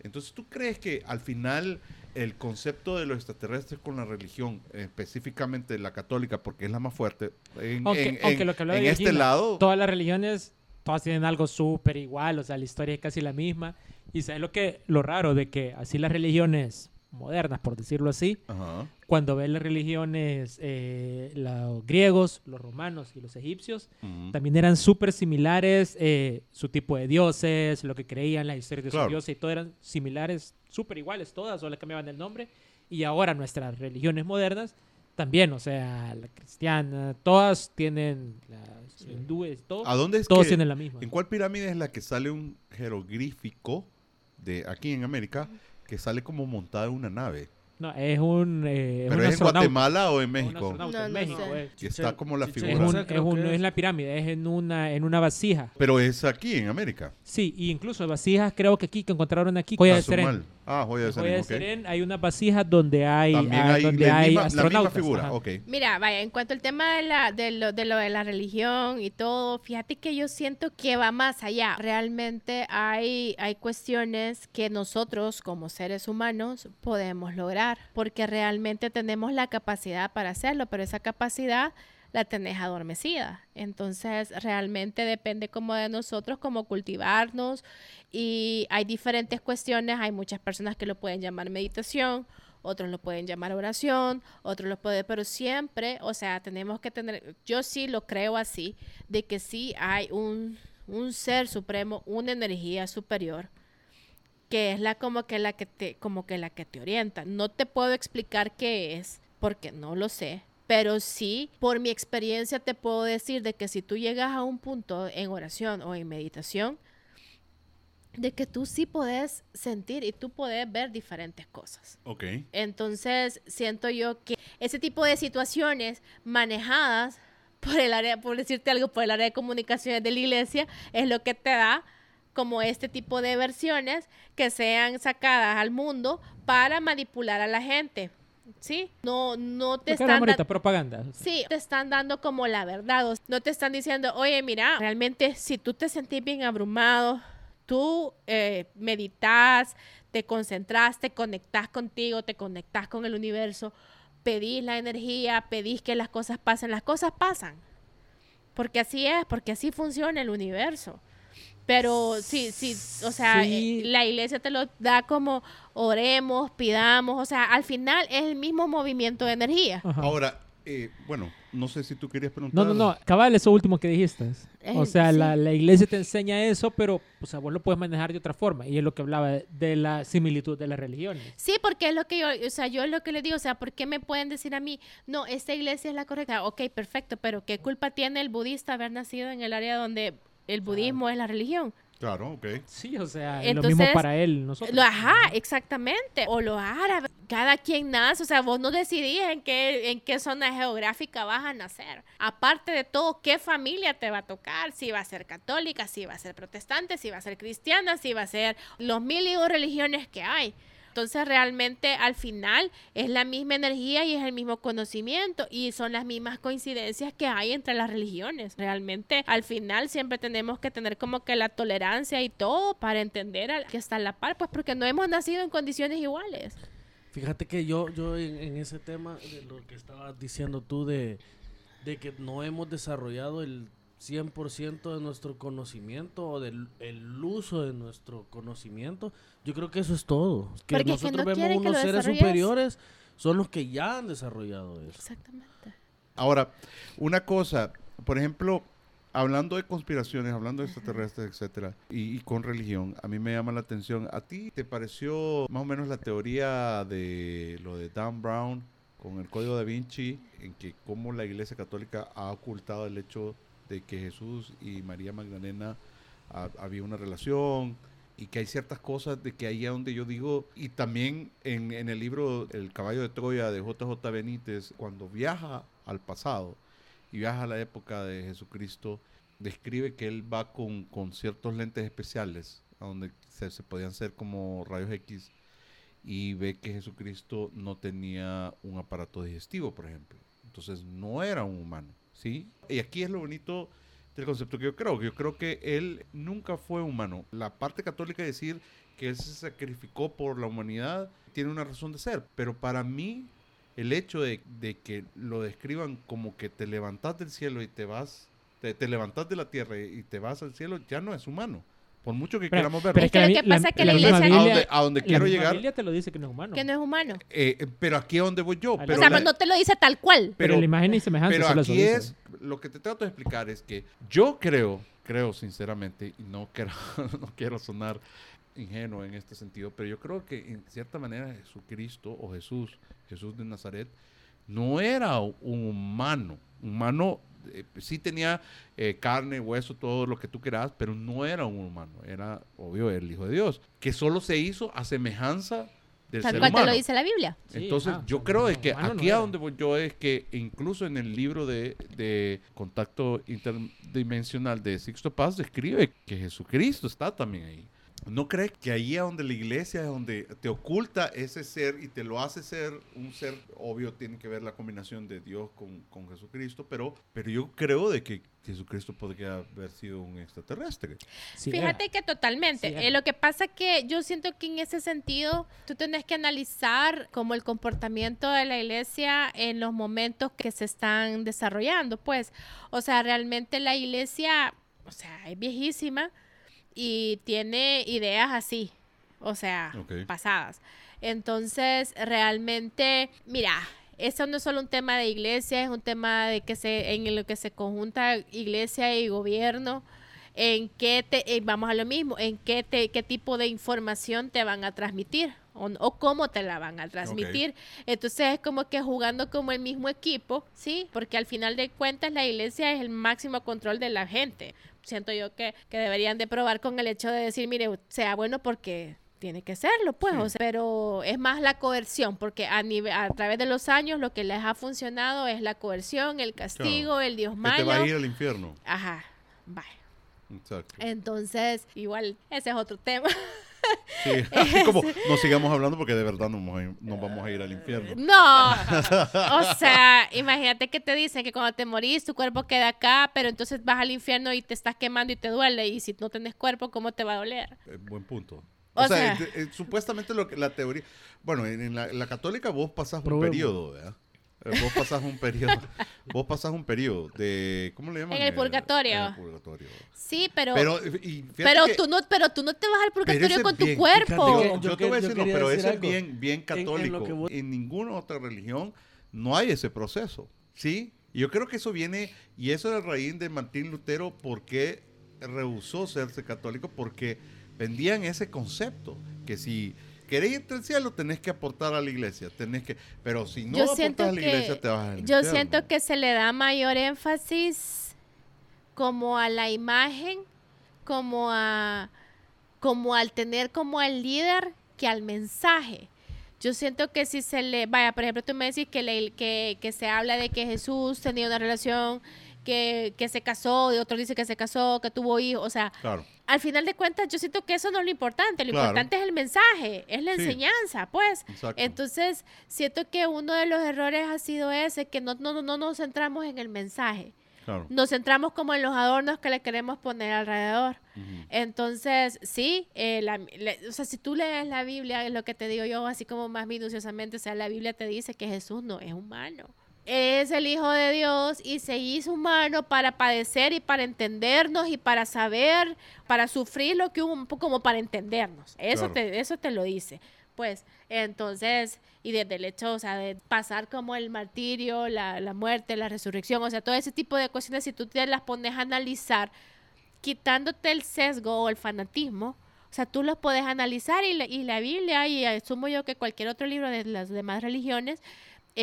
Entonces, ¿tú crees que al final el concepto de los extraterrestres con la religión, específicamente la católica, porque es la más fuerte, en, Aunque- en- aunque en- lo que hablaba en de este lado, Todas las religiones, todas tienen algo súper igual, o sea, la historia es casi la misma. Y sabes lo que, lo raro de que así las religiones modernas, por decirlo así, Ajá. cuando ves las religiones, eh, los griegos, los romanos y los egipcios, también eran súper similares, eh, su tipo de dioses, lo que creían, las historias de Claro. sus dioses, y todo eran similares, súper iguales todas, solo le cambiaban el nombre. Y ahora nuestras religiones modernas también, o sea, la cristiana, todas tienen, las hindúes, todo, ¿A dónde es todos que- tienen la misma. ¿En cuál pirámide es la que sale un jeroglífico de aquí en América que sale como montada en una nave? No, es un, eh, es ¿Pero un es en. Guatemala o en Un México? No, en no México. Y está como la Es, figura. un- es un- no es es. la pirámide, es en una, en una vasija. Pero es aquí en América. Sí, y incluso vasijas creo que aquí, que encontraron aquí, Joya de. Ah, joya de Joya Serén, de ok. Serén hay unas vasijas donde hay, También ah, hay, donde la, hay misma, la misma astronautas. figura. Mira, vaya, en cuanto al tema de, la, de, lo, de lo de la religión y todo, fíjate que yo siento que va más allá. Realmente hay, hay cuestiones que nosotros como seres humanos podemos lograr, porque realmente tenemos la capacidad para hacerlo, pero esa capacidad la tenés adormecida. Entonces, realmente depende como de nosotros, como cultivarnos y hay diferentes cuestiones, hay muchas personas que lo pueden llamar meditación, otros lo pueden llamar oración, otros lo pueden, pero siempre, o sea, tenemos que tener, yo sí lo creo así, de que sí hay un, un ser supremo, una energía superior que es la como que la que te como que la que te orienta. No te puedo explicar qué es porque no lo sé, pero sí por mi experiencia te puedo decir de que si tú llegas a un punto en oración o en meditación de que tú sí puedes sentir y tú puedes ver diferentes cosas. Ok. Entonces, siento yo que ese tipo de situaciones manejadas por el área, por decirte algo, por el área de comunicaciones de la iglesia, es lo que te da como este tipo de versiones que sean sacadas al mundo para manipular a la gente. ¿Sí? No, no te están hablamos da- ahorita, propaganda. Sí, te están dando como la verdad. o- No te están diciendo, oye, mira, realmente si tú te sentís bien abrumado, tú eh, meditas, te concentras, te conectas contigo, te conectas con el universo, pedís la energía, pedís que las cosas pasen, las cosas pasan. Porque así es, porque así funciona el universo. Pero sí, sí, o sea, Sí. la iglesia te lo da como oremos, pidamos, o sea, al final es el mismo movimiento de energía. Ajá. Ahora, eh, bueno, no sé si tú querías preguntar. No, no, no, cabal, eso último que dijiste. O Eh, sea, sí. la, la iglesia te enseña eso, pero o sea, vos lo puedes manejar de otra forma. Y es lo que hablaba de, de la similitud de las religiones. Sí, porque es lo que yo, o sea, yo es lo que le digo, o sea, ¿por qué me pueden decir a mí, no, esta iglesia es la correcta? Ok, perfecto, pero ¿qué culpa tiene el budista haber nacido en el área donde el budismo es la religión? Claro, ok. Sí, o sea, es lo mismo para él, nosotros. Lo, ajá, exactamente. O los árabes. Cada quien nace, o sea, vos no decidís en qué, en qué zona geográfica vas a nacer. Aparte de todo, qué familia te va a tocar, si va a ser católica, si va a ser protestante, si va a ser cristiana, si va a ser los mil y un religiones que hay. Entonces realmente al final es la misma energía y es el mismo conocimiento y son las mismas coincidencias que hay entre las religiones. Realmente al final siempre tenemos que tener como que la tolerancia y todo para entender que está a la par, pues porque no hemos nacido en condiciones iguales. Fíjate que yo, yo en, en ese tema de lo que estabas diciendo tú de, de que no hemos desarrollado el 100% de nuestro conocimiento o del el uso de nuestro conocimiento, yo creo que eso es todo. Que Porque es que nosotros no vemos unos seres superiores, son los que ya han desarrollado eso. Exactamente. Ahora, una cosa, por ejemplo, hablando de conspiraciones, hablando de extraterrestres, etcétera, y, y con religión, a mí me llama la atención. ¿A ti te pareció más o menos la teoría de lo de Dan Brown con el Código da Vinci, en que cómo la Iglesia Católica ha ocultado el hecho de que Jesús y María Magdalena ha- había una relación? Y que hay ciertas cosas de que ahí es donde yo digo, y también en, en el libro El caballo de Troya de JJ Benítez, cuando viaja al pasado y viaja a la época de Jesucristo, describe que él va con, con ciertos lentes especiales, a donde se, se podían ser como rayos X, y ve que Jesucristo no tenía un aparato digestivo, por ejemplo. Entonces no era un humano, ¿sí? Y aquí es lo bonito del concepto que yo creo, yo creo que él nunca fue humano. La parte católica de decir que él se sacrificó por la humanidad tiene una razón de ser, pero para mí el hecho de, de que lo describan como que te levantas del cielo y te vas, te, te levantas de la tierra y te vas al cielo, ya no es humano. Por mucho que Pero- queramos verlo. pero Es que la lo mi- que pasa es que la iglesia- a Biblia- donde, a donde la quiero llegar, Biblia te lo dice que no es humano. Que no es humano. eh, eh, pero aquí es donde voy yo. O Pero, o sea, la- pero no te lo dice tal cual. pero, pero- la imagen y semejanza pero aquí es, lo que te trato de explicar es que yo creo, creo sinceramente, y no quiero, no quiero sonar ingenuo en este sentido, pero yo creo que en cierta manera Jesucristo o Jesús, Jesús de Nazaret, no era un humano. Humano eh, sí tenía eh, carne, hueso, todo lo que tú quieras, pero no era un humano. Era, obvio, el Hijo de Dios, que solo se hizo a semejanza del Tal ser cual te humano. lo dice la Biblia. Sí, Entonces, ah, yo no, creo de no, que no aquí a donde voy yo es que incluso en el libro de, de Contacto Interdimensional de Sixto Paz describe que Jesucristo está también ahí. ¿No crees que ahí es donde la iglesia es donde te oculta ese ser y te lo hace ser un ser, obvio, tiene que ver la combinación de Dios con, con Jesucristo, pero, pero yo creo de que Jesucristo podría haber sido un extraterrestre. Sí, Fíjate era. que totalmente. Sí, Eh, lo que pasa que yo siento que en ese sentido tú tenés que analizar como el comportamiento de la iglesia en los momentos que se están desarrollando, pues. O sea, realmente la iglesia, o sea, es viejísima y tiene ideas así, o sea, pasadas. Entonces, realmente, mira, eso no es solo un tema de iglesia, es un tema de que se en lo que se conjunta iglesia y gobierno en qué te eh, vamos a lo mismo, en qué te qué tipo de información te van a transmitir o, o cómo te la van a transmitir. Entonces es como que jugando como el mismo equipo, ¿sí? Porque al final de cuentas la iglesia es el máximo control de la gente. Siento yo que, que deberían de probar con el hecho de decir, mire, sea bueno porque tiene que serlo, pues, Sí. o sea, pero es más la coerción, porque a, nive- a través de los años lo que les ha funcionado es la coerción, el castigo, el Dios Que te va a malo. ir al infierno. Ajá, vaya. Exacto. Entonces, igual, ese es otro tema. Sí, así como no sigamos hablando porque de verdad nos vamos a ir, nos vamos a ir al infierno. No, o sea, imagínate que te dicen que cuando te morís tu cuerpo queda acá, pero entonces vas al infierno y te estás quemando y te duele. Y si no tenés cuerpo, ¿cómo te va a doler? Eh, buen punto. O O, sea, sea- eh, eh, supuestamente lo que la teoría, bueno, en, en la, en la católica vos pasás un Probemos. periodo, ¿verdad? Eh, Vos pasás un periodo, vos pasás un periodo de, ¿cómo le llaman? En el Eh, purgatorio. en el purgatorio. Sí, pero Pero, y pero que- tú no, pero tú no te vas al purgatorio con tu bien- cuerpo. fíjate Yo, Yo yo te voy a decir, no, pero eso es bien, bien en católico. vos- En ninguna otra religión no hay ese proceso, ¿sí? Y yo creo que eso viene, y eso es la raíz de Martín Lutero, porque rehusó serse católico, porque vendían ese concepto, que si querés irte al cielo, tenés que aportar a la iglesia, tenés que, pero si no yo aportas a la iglesia, que te vas al yo infierno. siento que se le da mayor énfasis como a la imagen, como a como al tener como al líder que al mensaje. Yo siento que si se le, vaya, por ejemplo, tú me decís que, le- que, que se habla de que Jesús tenía una relación, que, que se casó, y otro dice que se casó, que tuvo hijos, o sea, Claro, al final de cuentas yo siento que eso no es lo importante, lo Claro. importante es el mensaje, es la Sí. enseñanza, pues. exacto. Entonces, siento que uno de los errores ha sido ese, que no, no, no nos centramos en el mensaje, claro. nos centramos como en los adornos que le queremos poner alrededor. Entonces, sí, eh, la- o sea, si tú lees la Biblia, es lo que te digo yo, así como más minuciosamente, o sea, la Biblia te dice que Jesús no es humano. Es el Hijo de Dios y se hizo humano para padecer y para entendernos y para saber, para sufrir lo que hubo, un como para entendernos. Eso, Claro. te, eso te lo dice. Pues entonces, y desde el hecho, o sea, de pasar como el martirio, la, la muerte, la resurrección, o sea, todo ese tipo de cuestiones, si tú te las pones a analizar, quitándote el sesgo o el fanatismo, o sea, tú los puedes analizar y la, y la Biblia, y asumo yo que cualquier otro libro de las demás religiones,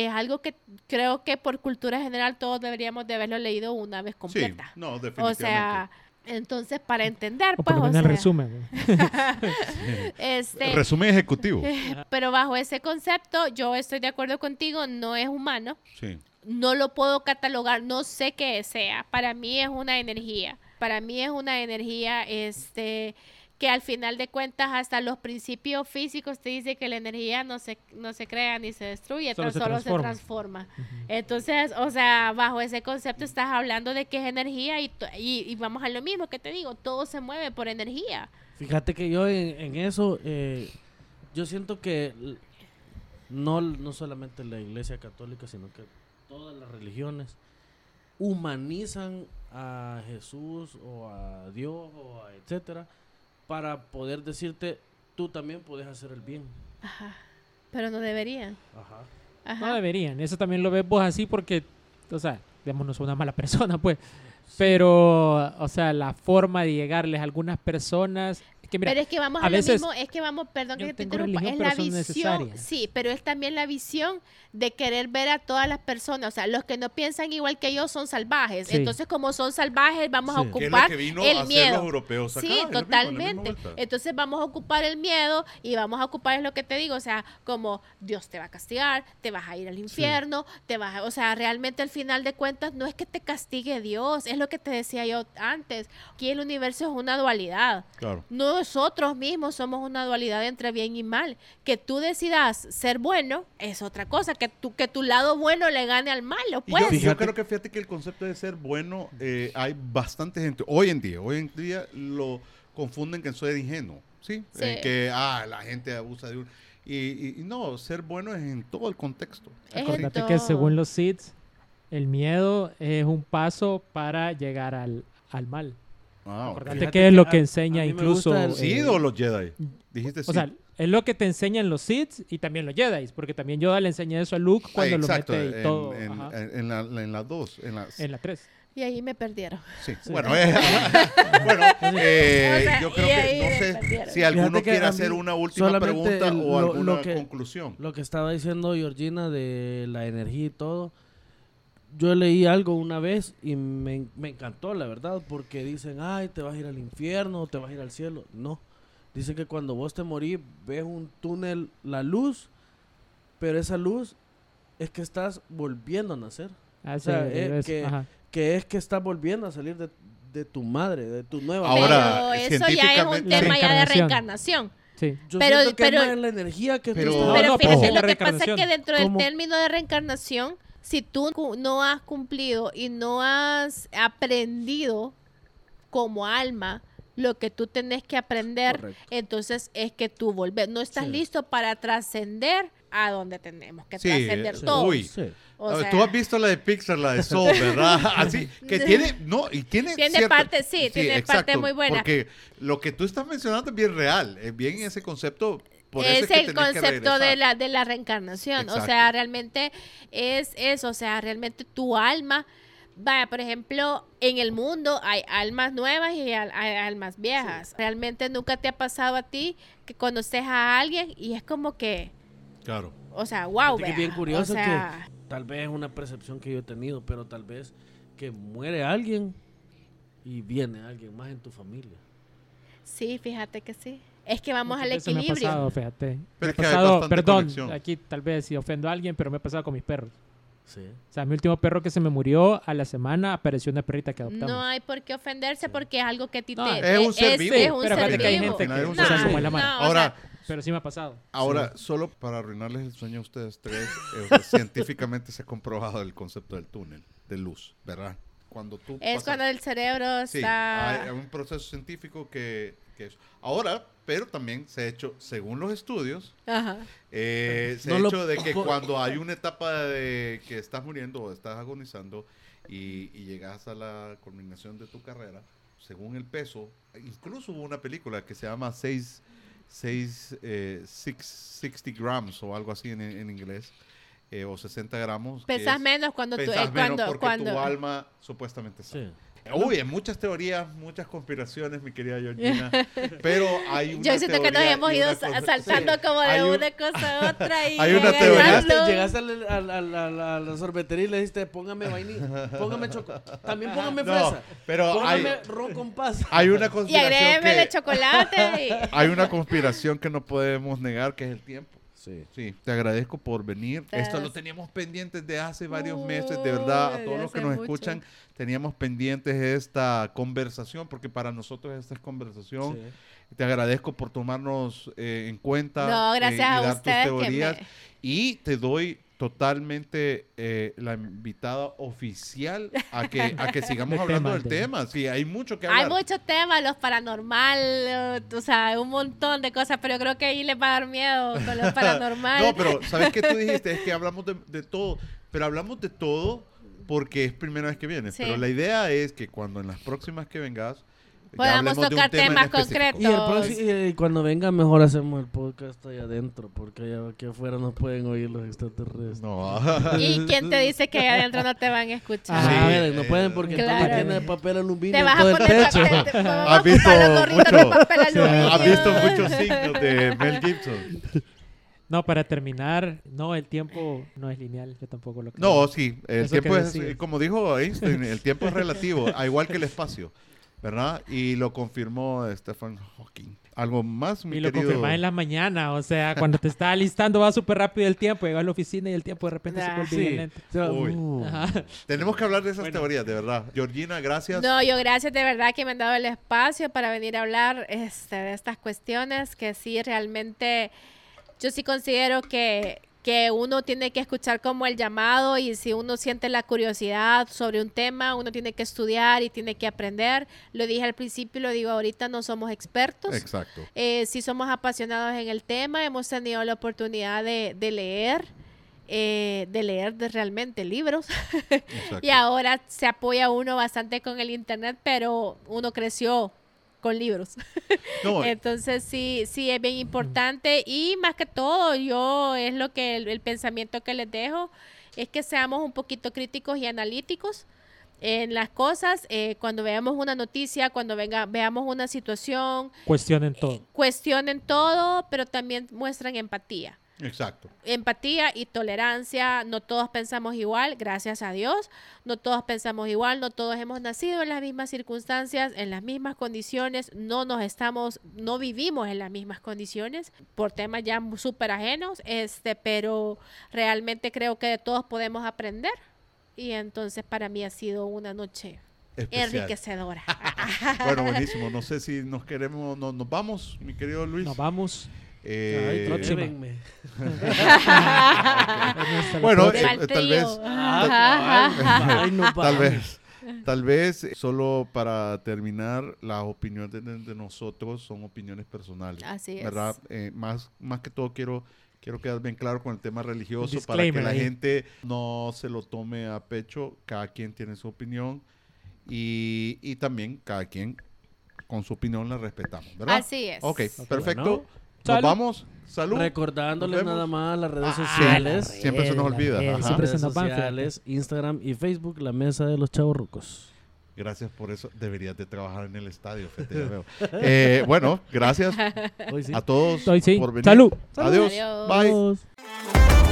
es algo que creo que por cultura general todos deberíamos de haberlo leído una vez Sí, completa. no, o definitivamente. sea, entonces para entender, O pues, por lo o menos el sea, resumen. este, Resumen ejecutivo. pero bajo ese concepto, yo estoy de acuerdo contigo, no es humano, Sí. no lo puedo catalogar, no sé qué sea. Para mí es una energía. Para mí es una energía este que al final de cuentas hasta los principios físicos te dice que la energía no se, no se crea ni se destruye, Solo tan se solo se transforma. transforma. Entonces, o sea, bajo ese concepto estás hablando de que es energía y, y, y vamos a lo mismo que te digo, todo se mueve por energía. Fíjate que yo en, en eso, eh, yo siento que no, no solamente la iglesia católica, sino que todas las religiones humanizan a Jesús o a Dios o a etcétera para poder decirte tú también puedes hacer el bien. Ajá. Pero no deberían. Ajá. Ajá. No deberían. Eso también lo ves vos así porque, o sea, digamos, no soy una mala persona, pues. Pero, o sea, la forma de llegarles a algunas personas. Que mira, pero es que vamos a a, veces- lo mismo, es que vamos, perdón que te interrumpa, religión, es la visión, sí, pero es también la visión de querer ver a todas las personas, o sea, los que no piensan igual que yo son salvajes, Sí. entonces como son salvajes vamos a Sí. ¿Qué es lo ocupar que vino el a miedo. los europeos acá? Sí, mismo, totalmente. Entonces vamos a ocupar el miedo y vamos a ocupar es lo que te digo, o sea, como Dios te va a castigar, te vas a ir al infierno, te vas a, o sea, realmente al final de cuentas no es que te castigue Dios, es lo que te decía yo antes. Aquí el universo es una dualidad. Claro. Nosotros mismos somos una dualidad entre bien y mal. Que tú decidas ser bueno es otra cosa, que tu, que tu lado bueno le gane al malo, Y pues. yo, yo creo que fíjate que el concepto de ser bueno, eh, hay bastante gente, hoy en día, hoy en día lo confunden que soy ingenuo, ¿sí? Sí. En que, ah, la gente abusa de un... Y, y- y no, ser bueno es en todo el contexto. Todo. que según los Seeds, el miedo es un paso para llegar al, al mal. Ah, Fíjate que es que lo a- que a enseña mí me incluso... gusta el- ¿Sí eh, o los Jedi? Dijiste sí. O sea, es lo que te enseñan los Sith y también los Jedi, porque también Yoda le enseña eso a Luke Ah, cuando exacto, lo mete y en, todo. en, en- la, en las dos, en las... en la 3. Y ahí me perdieron. Sí, bueno, eh, bueno eh, O sea, yo creo que no me sé perdieron. si alguno quiere a hacer una última pregunta el- o lo- alguna lo que- conclusión. Lo que estaba diciendo Georgina de la energía y todo, yo leí algo una vez y me, me encantó, la verdad, porque dicen, ay, te vas a ir al infierno, te vas a ir al cielo. No, dice que cuando vos te morís, ves un túnel, la luz, pero esa luz es que estás volviendo a nacer, Ah, sea, sí, es que- que es que estás volviendo a salir de, de tu madre, de tu nueva Ahora, madre. pero eso ya es un tema ya de reencarnación. Sí. Yo pero- siento que pero- es más la energía que tú pero- estás- No, Pero no, fíjate, ojo. lo que pasa es que dentro del término de reencarnación, si tú no has cumplido y no has aprendido como alma lo que tú tenés que aprender, Correcto. entonces es que tú volver, no estás Sí. listo para trascender a donde tenemos que Sí, trascender sí. todos. Uy. Sí. O A ver, sea, Tú has visto la de Pixar, la de Soul, ¿verdad? Así, que tiene, no, y tiene Tiene cierta- parte, sí, tiene parte muy buena. Porque lo que tú estás mencionando es bien real, es bien ese concepto, por es es que el concepto de la, de la reencarnación. O sea, realmente es eso. O sea, realmente tu alma. Vaya, por ejemplo, en el mundo hay almas nuevas y al- hay almas viejas. Realmente nunca te ha pasado a ti que conoces a alguien y es como que, Claro. o sea, wow. Es bien curioso o sea, que tal vez es una percepción que yo he tenido, pero tal vez que muere alguien y viene alguien más en tu familia. sí, fíjate que sí. Es que vamos al Muchas veces me ha equilibrio. pasado, fíjate. Me Pero ha que hay pasado, perdón, conexión. aquí tal vez si ofendo a alguien, pero me ha pasado con mis perros. Sí. O sea, mi último perro que se me murió a la semana apareció una perrita que adoptamos. No hay por qué ofenderse porque es algo que a ti No, te... es un ser vivo. es un Pero ser que hay vivo. gente que No, o sea, como es la no, mano. o Ahora, Pero sí me ha pasado. ahora, solo para arruinarles el sueño a ustedes tres, eh, científicamente se ha comprobado el concepto del túnel de luz, ¿verdad? Cuando tú Es pasas- cuando el cerebro Sí, está... hay un proceso científico que, que es. Ahora, pero también se ha hecho, según los estudios, Ajá. eh, se No ha lo hecho de que cuando hay una etapa de que estás muriendo o estás agonizando y, y llegas a la culminación de tu carrera, según el peso, incluso hubo una película que se llama 6, 6, eh, six- 60 grams o algo así en, en inglés, eh, o 60 gramos. que Pesas es- menos cuando tú, pesas eh, menos cuando, porque cuando, tu alma supuestamente Sí. Uy, hay muchas teorías, muchas conspiraciones, mi querida Georgina. pero hay una Yo siento que nos hemos ido cosa- saltando sí. como de un- una cosa a otra y Hay una Llegaste, teoría. llegaste al- al- al- al- a la sorbetería y le dijiste, póngame vainilla, póngame choco, también póngame No, fresa, pero hay, ron con pasa. hay una Y agrégueme que, chocolate. y- hay una conspiración que no podemos negar que es el tiempo. Sí. Sí, te agradezco por venir. Esto lo teníamos pendientes de hace varios meses, de verdad, a todos los que nos mucho. escuchan, teníamos pendientes esta conversación, porque para nosotros esta es conversación. sí. Te agradezco por tomarnos eh, en cuenta No, eh, gracias y a dar ustedes tus que teorías. me- Y te doy totalmente eh, la invitada oficial a que, a que sigamos hablando del de- tema. Sí, hay mucho que hablar. Hay muchos temas, los paranormal, eh, o sea, un montón de cosas, pero yo creo que ahí les va a dar miedo con los paranormal. No, pero ¿sabes qué tú dijiste? Es que hablamos de, de todo, pero hablamos de todo porque es primera vez que vienes. Sí. Pero la idea es que cuando en las próximas que vengas, Podamos tocar temas concretos. Y, el próximo- y cuando venga mejor hacemos el podcast ahí adentro, porque allá aquí afuera no pueden oír los extraterrestres. No. ¿Y quién te dice que ahí adentro no te van a escuchar? No Sí. pueden, no pueden porque Claro. entonces tiene papel aluminio Te vas en a todo el poner techo. papel, te- ¿Has visto mucho- papel aluminio. ¿Has visto muchos signos de Mel Gibson? No, para terminar, no, el tiempo no es lineal, yo tampoco lo creo. No, sí, el Eso tiempo es, como dijo Einstein, el tiempo es relativo, a igual que el espacio, ¿verdad? Y lo confirmó Stephen Hawking. ¿Algo más, mi Y lo querido? confirmás en la mañana, o sea, cuando te estás alistando va súper rápido el tiempo, llegas a la oficina y el tiempo de repente se Ah. vuelve Sí. lento. Uh. Tenemos que hablar de esas Bueno. teorías, de verdad. Georgina, gracias. No, yo gracias de verdad que me han dado el espacio para venir a hablar este, de estas cuestiones que sí realmente yo sí considero que, que uno tiene que escuchar como el llamado y si uno siente la curiosidad sobre un tema, uno tiene que estudiar y tiene que aprender. Lo dije al principio y lo digo ahorita, no somos expertos. Exacto. Eh, sí somos apasionados en el tema, hemos tenido la oportunidad de, de leer, eh, de leer de realmente libros. Y ahora se apoya uno bastante con el internet, pero uno creció con libros. No, Entonces sí, sí es bien importante y más que todo yo es lo que el, el pensamiento que les dejo es que seamos un poquito críticos y analíticos en las cosas. eh, cuando veamos una noticia, cuando venga, veamos una situación, Cuestionen todo. cuestionen todo, pero también muestran empatía exacto. empatía y tolerancia. No todos pensamos igual, gracias a Dios. No todos pensamos igual, no todos hemos nacido en las mismas circunstancias, en las mismas condiciones. No nos estamos, no vivimos en las mismas condiciones por temas ya súper ajenos, este, pero realmente creo que de todos podemos aprender. Y entonces para mí ha sido una noche Especial. enriquecedora. Bueno, buenísimo. No sé si nos queremos, no- nos vamos, mi querido Luis. Nos vamos. Eh, Ay, nuestra Bueno, eh, Al tal vez-. Ay, no Tal vez, tal vez, eh, solo para terminar, las opiniones de, de nosotros son opiniones personales. Así es. ¿Verdad? Eh, más, más que todo quiero, quiero quedar bien claro con el tema religioso para que la ahí. gente no se lo tome a pecho. Cada quien tiene su opinión y, y también cada quien con su opinión la respetamos, ¿verdad? Así es. Ok, Ok, perfecto. bueno. Nos Salud. vamos. Salud. Recordándoles Nos nada más las redes Ah, sociales. Siempre se nos olvida, las redes, ajá. Siempre se nos sociales, Instagram y Facebook, la mesa de los chavos rucos. Gracias por eso. Deberías de trabajar en el estadio, veo. Eh, bueno, gracias sí. a todos sí. por venir. Salud. Adiós. Adiós. Bye. Adiós.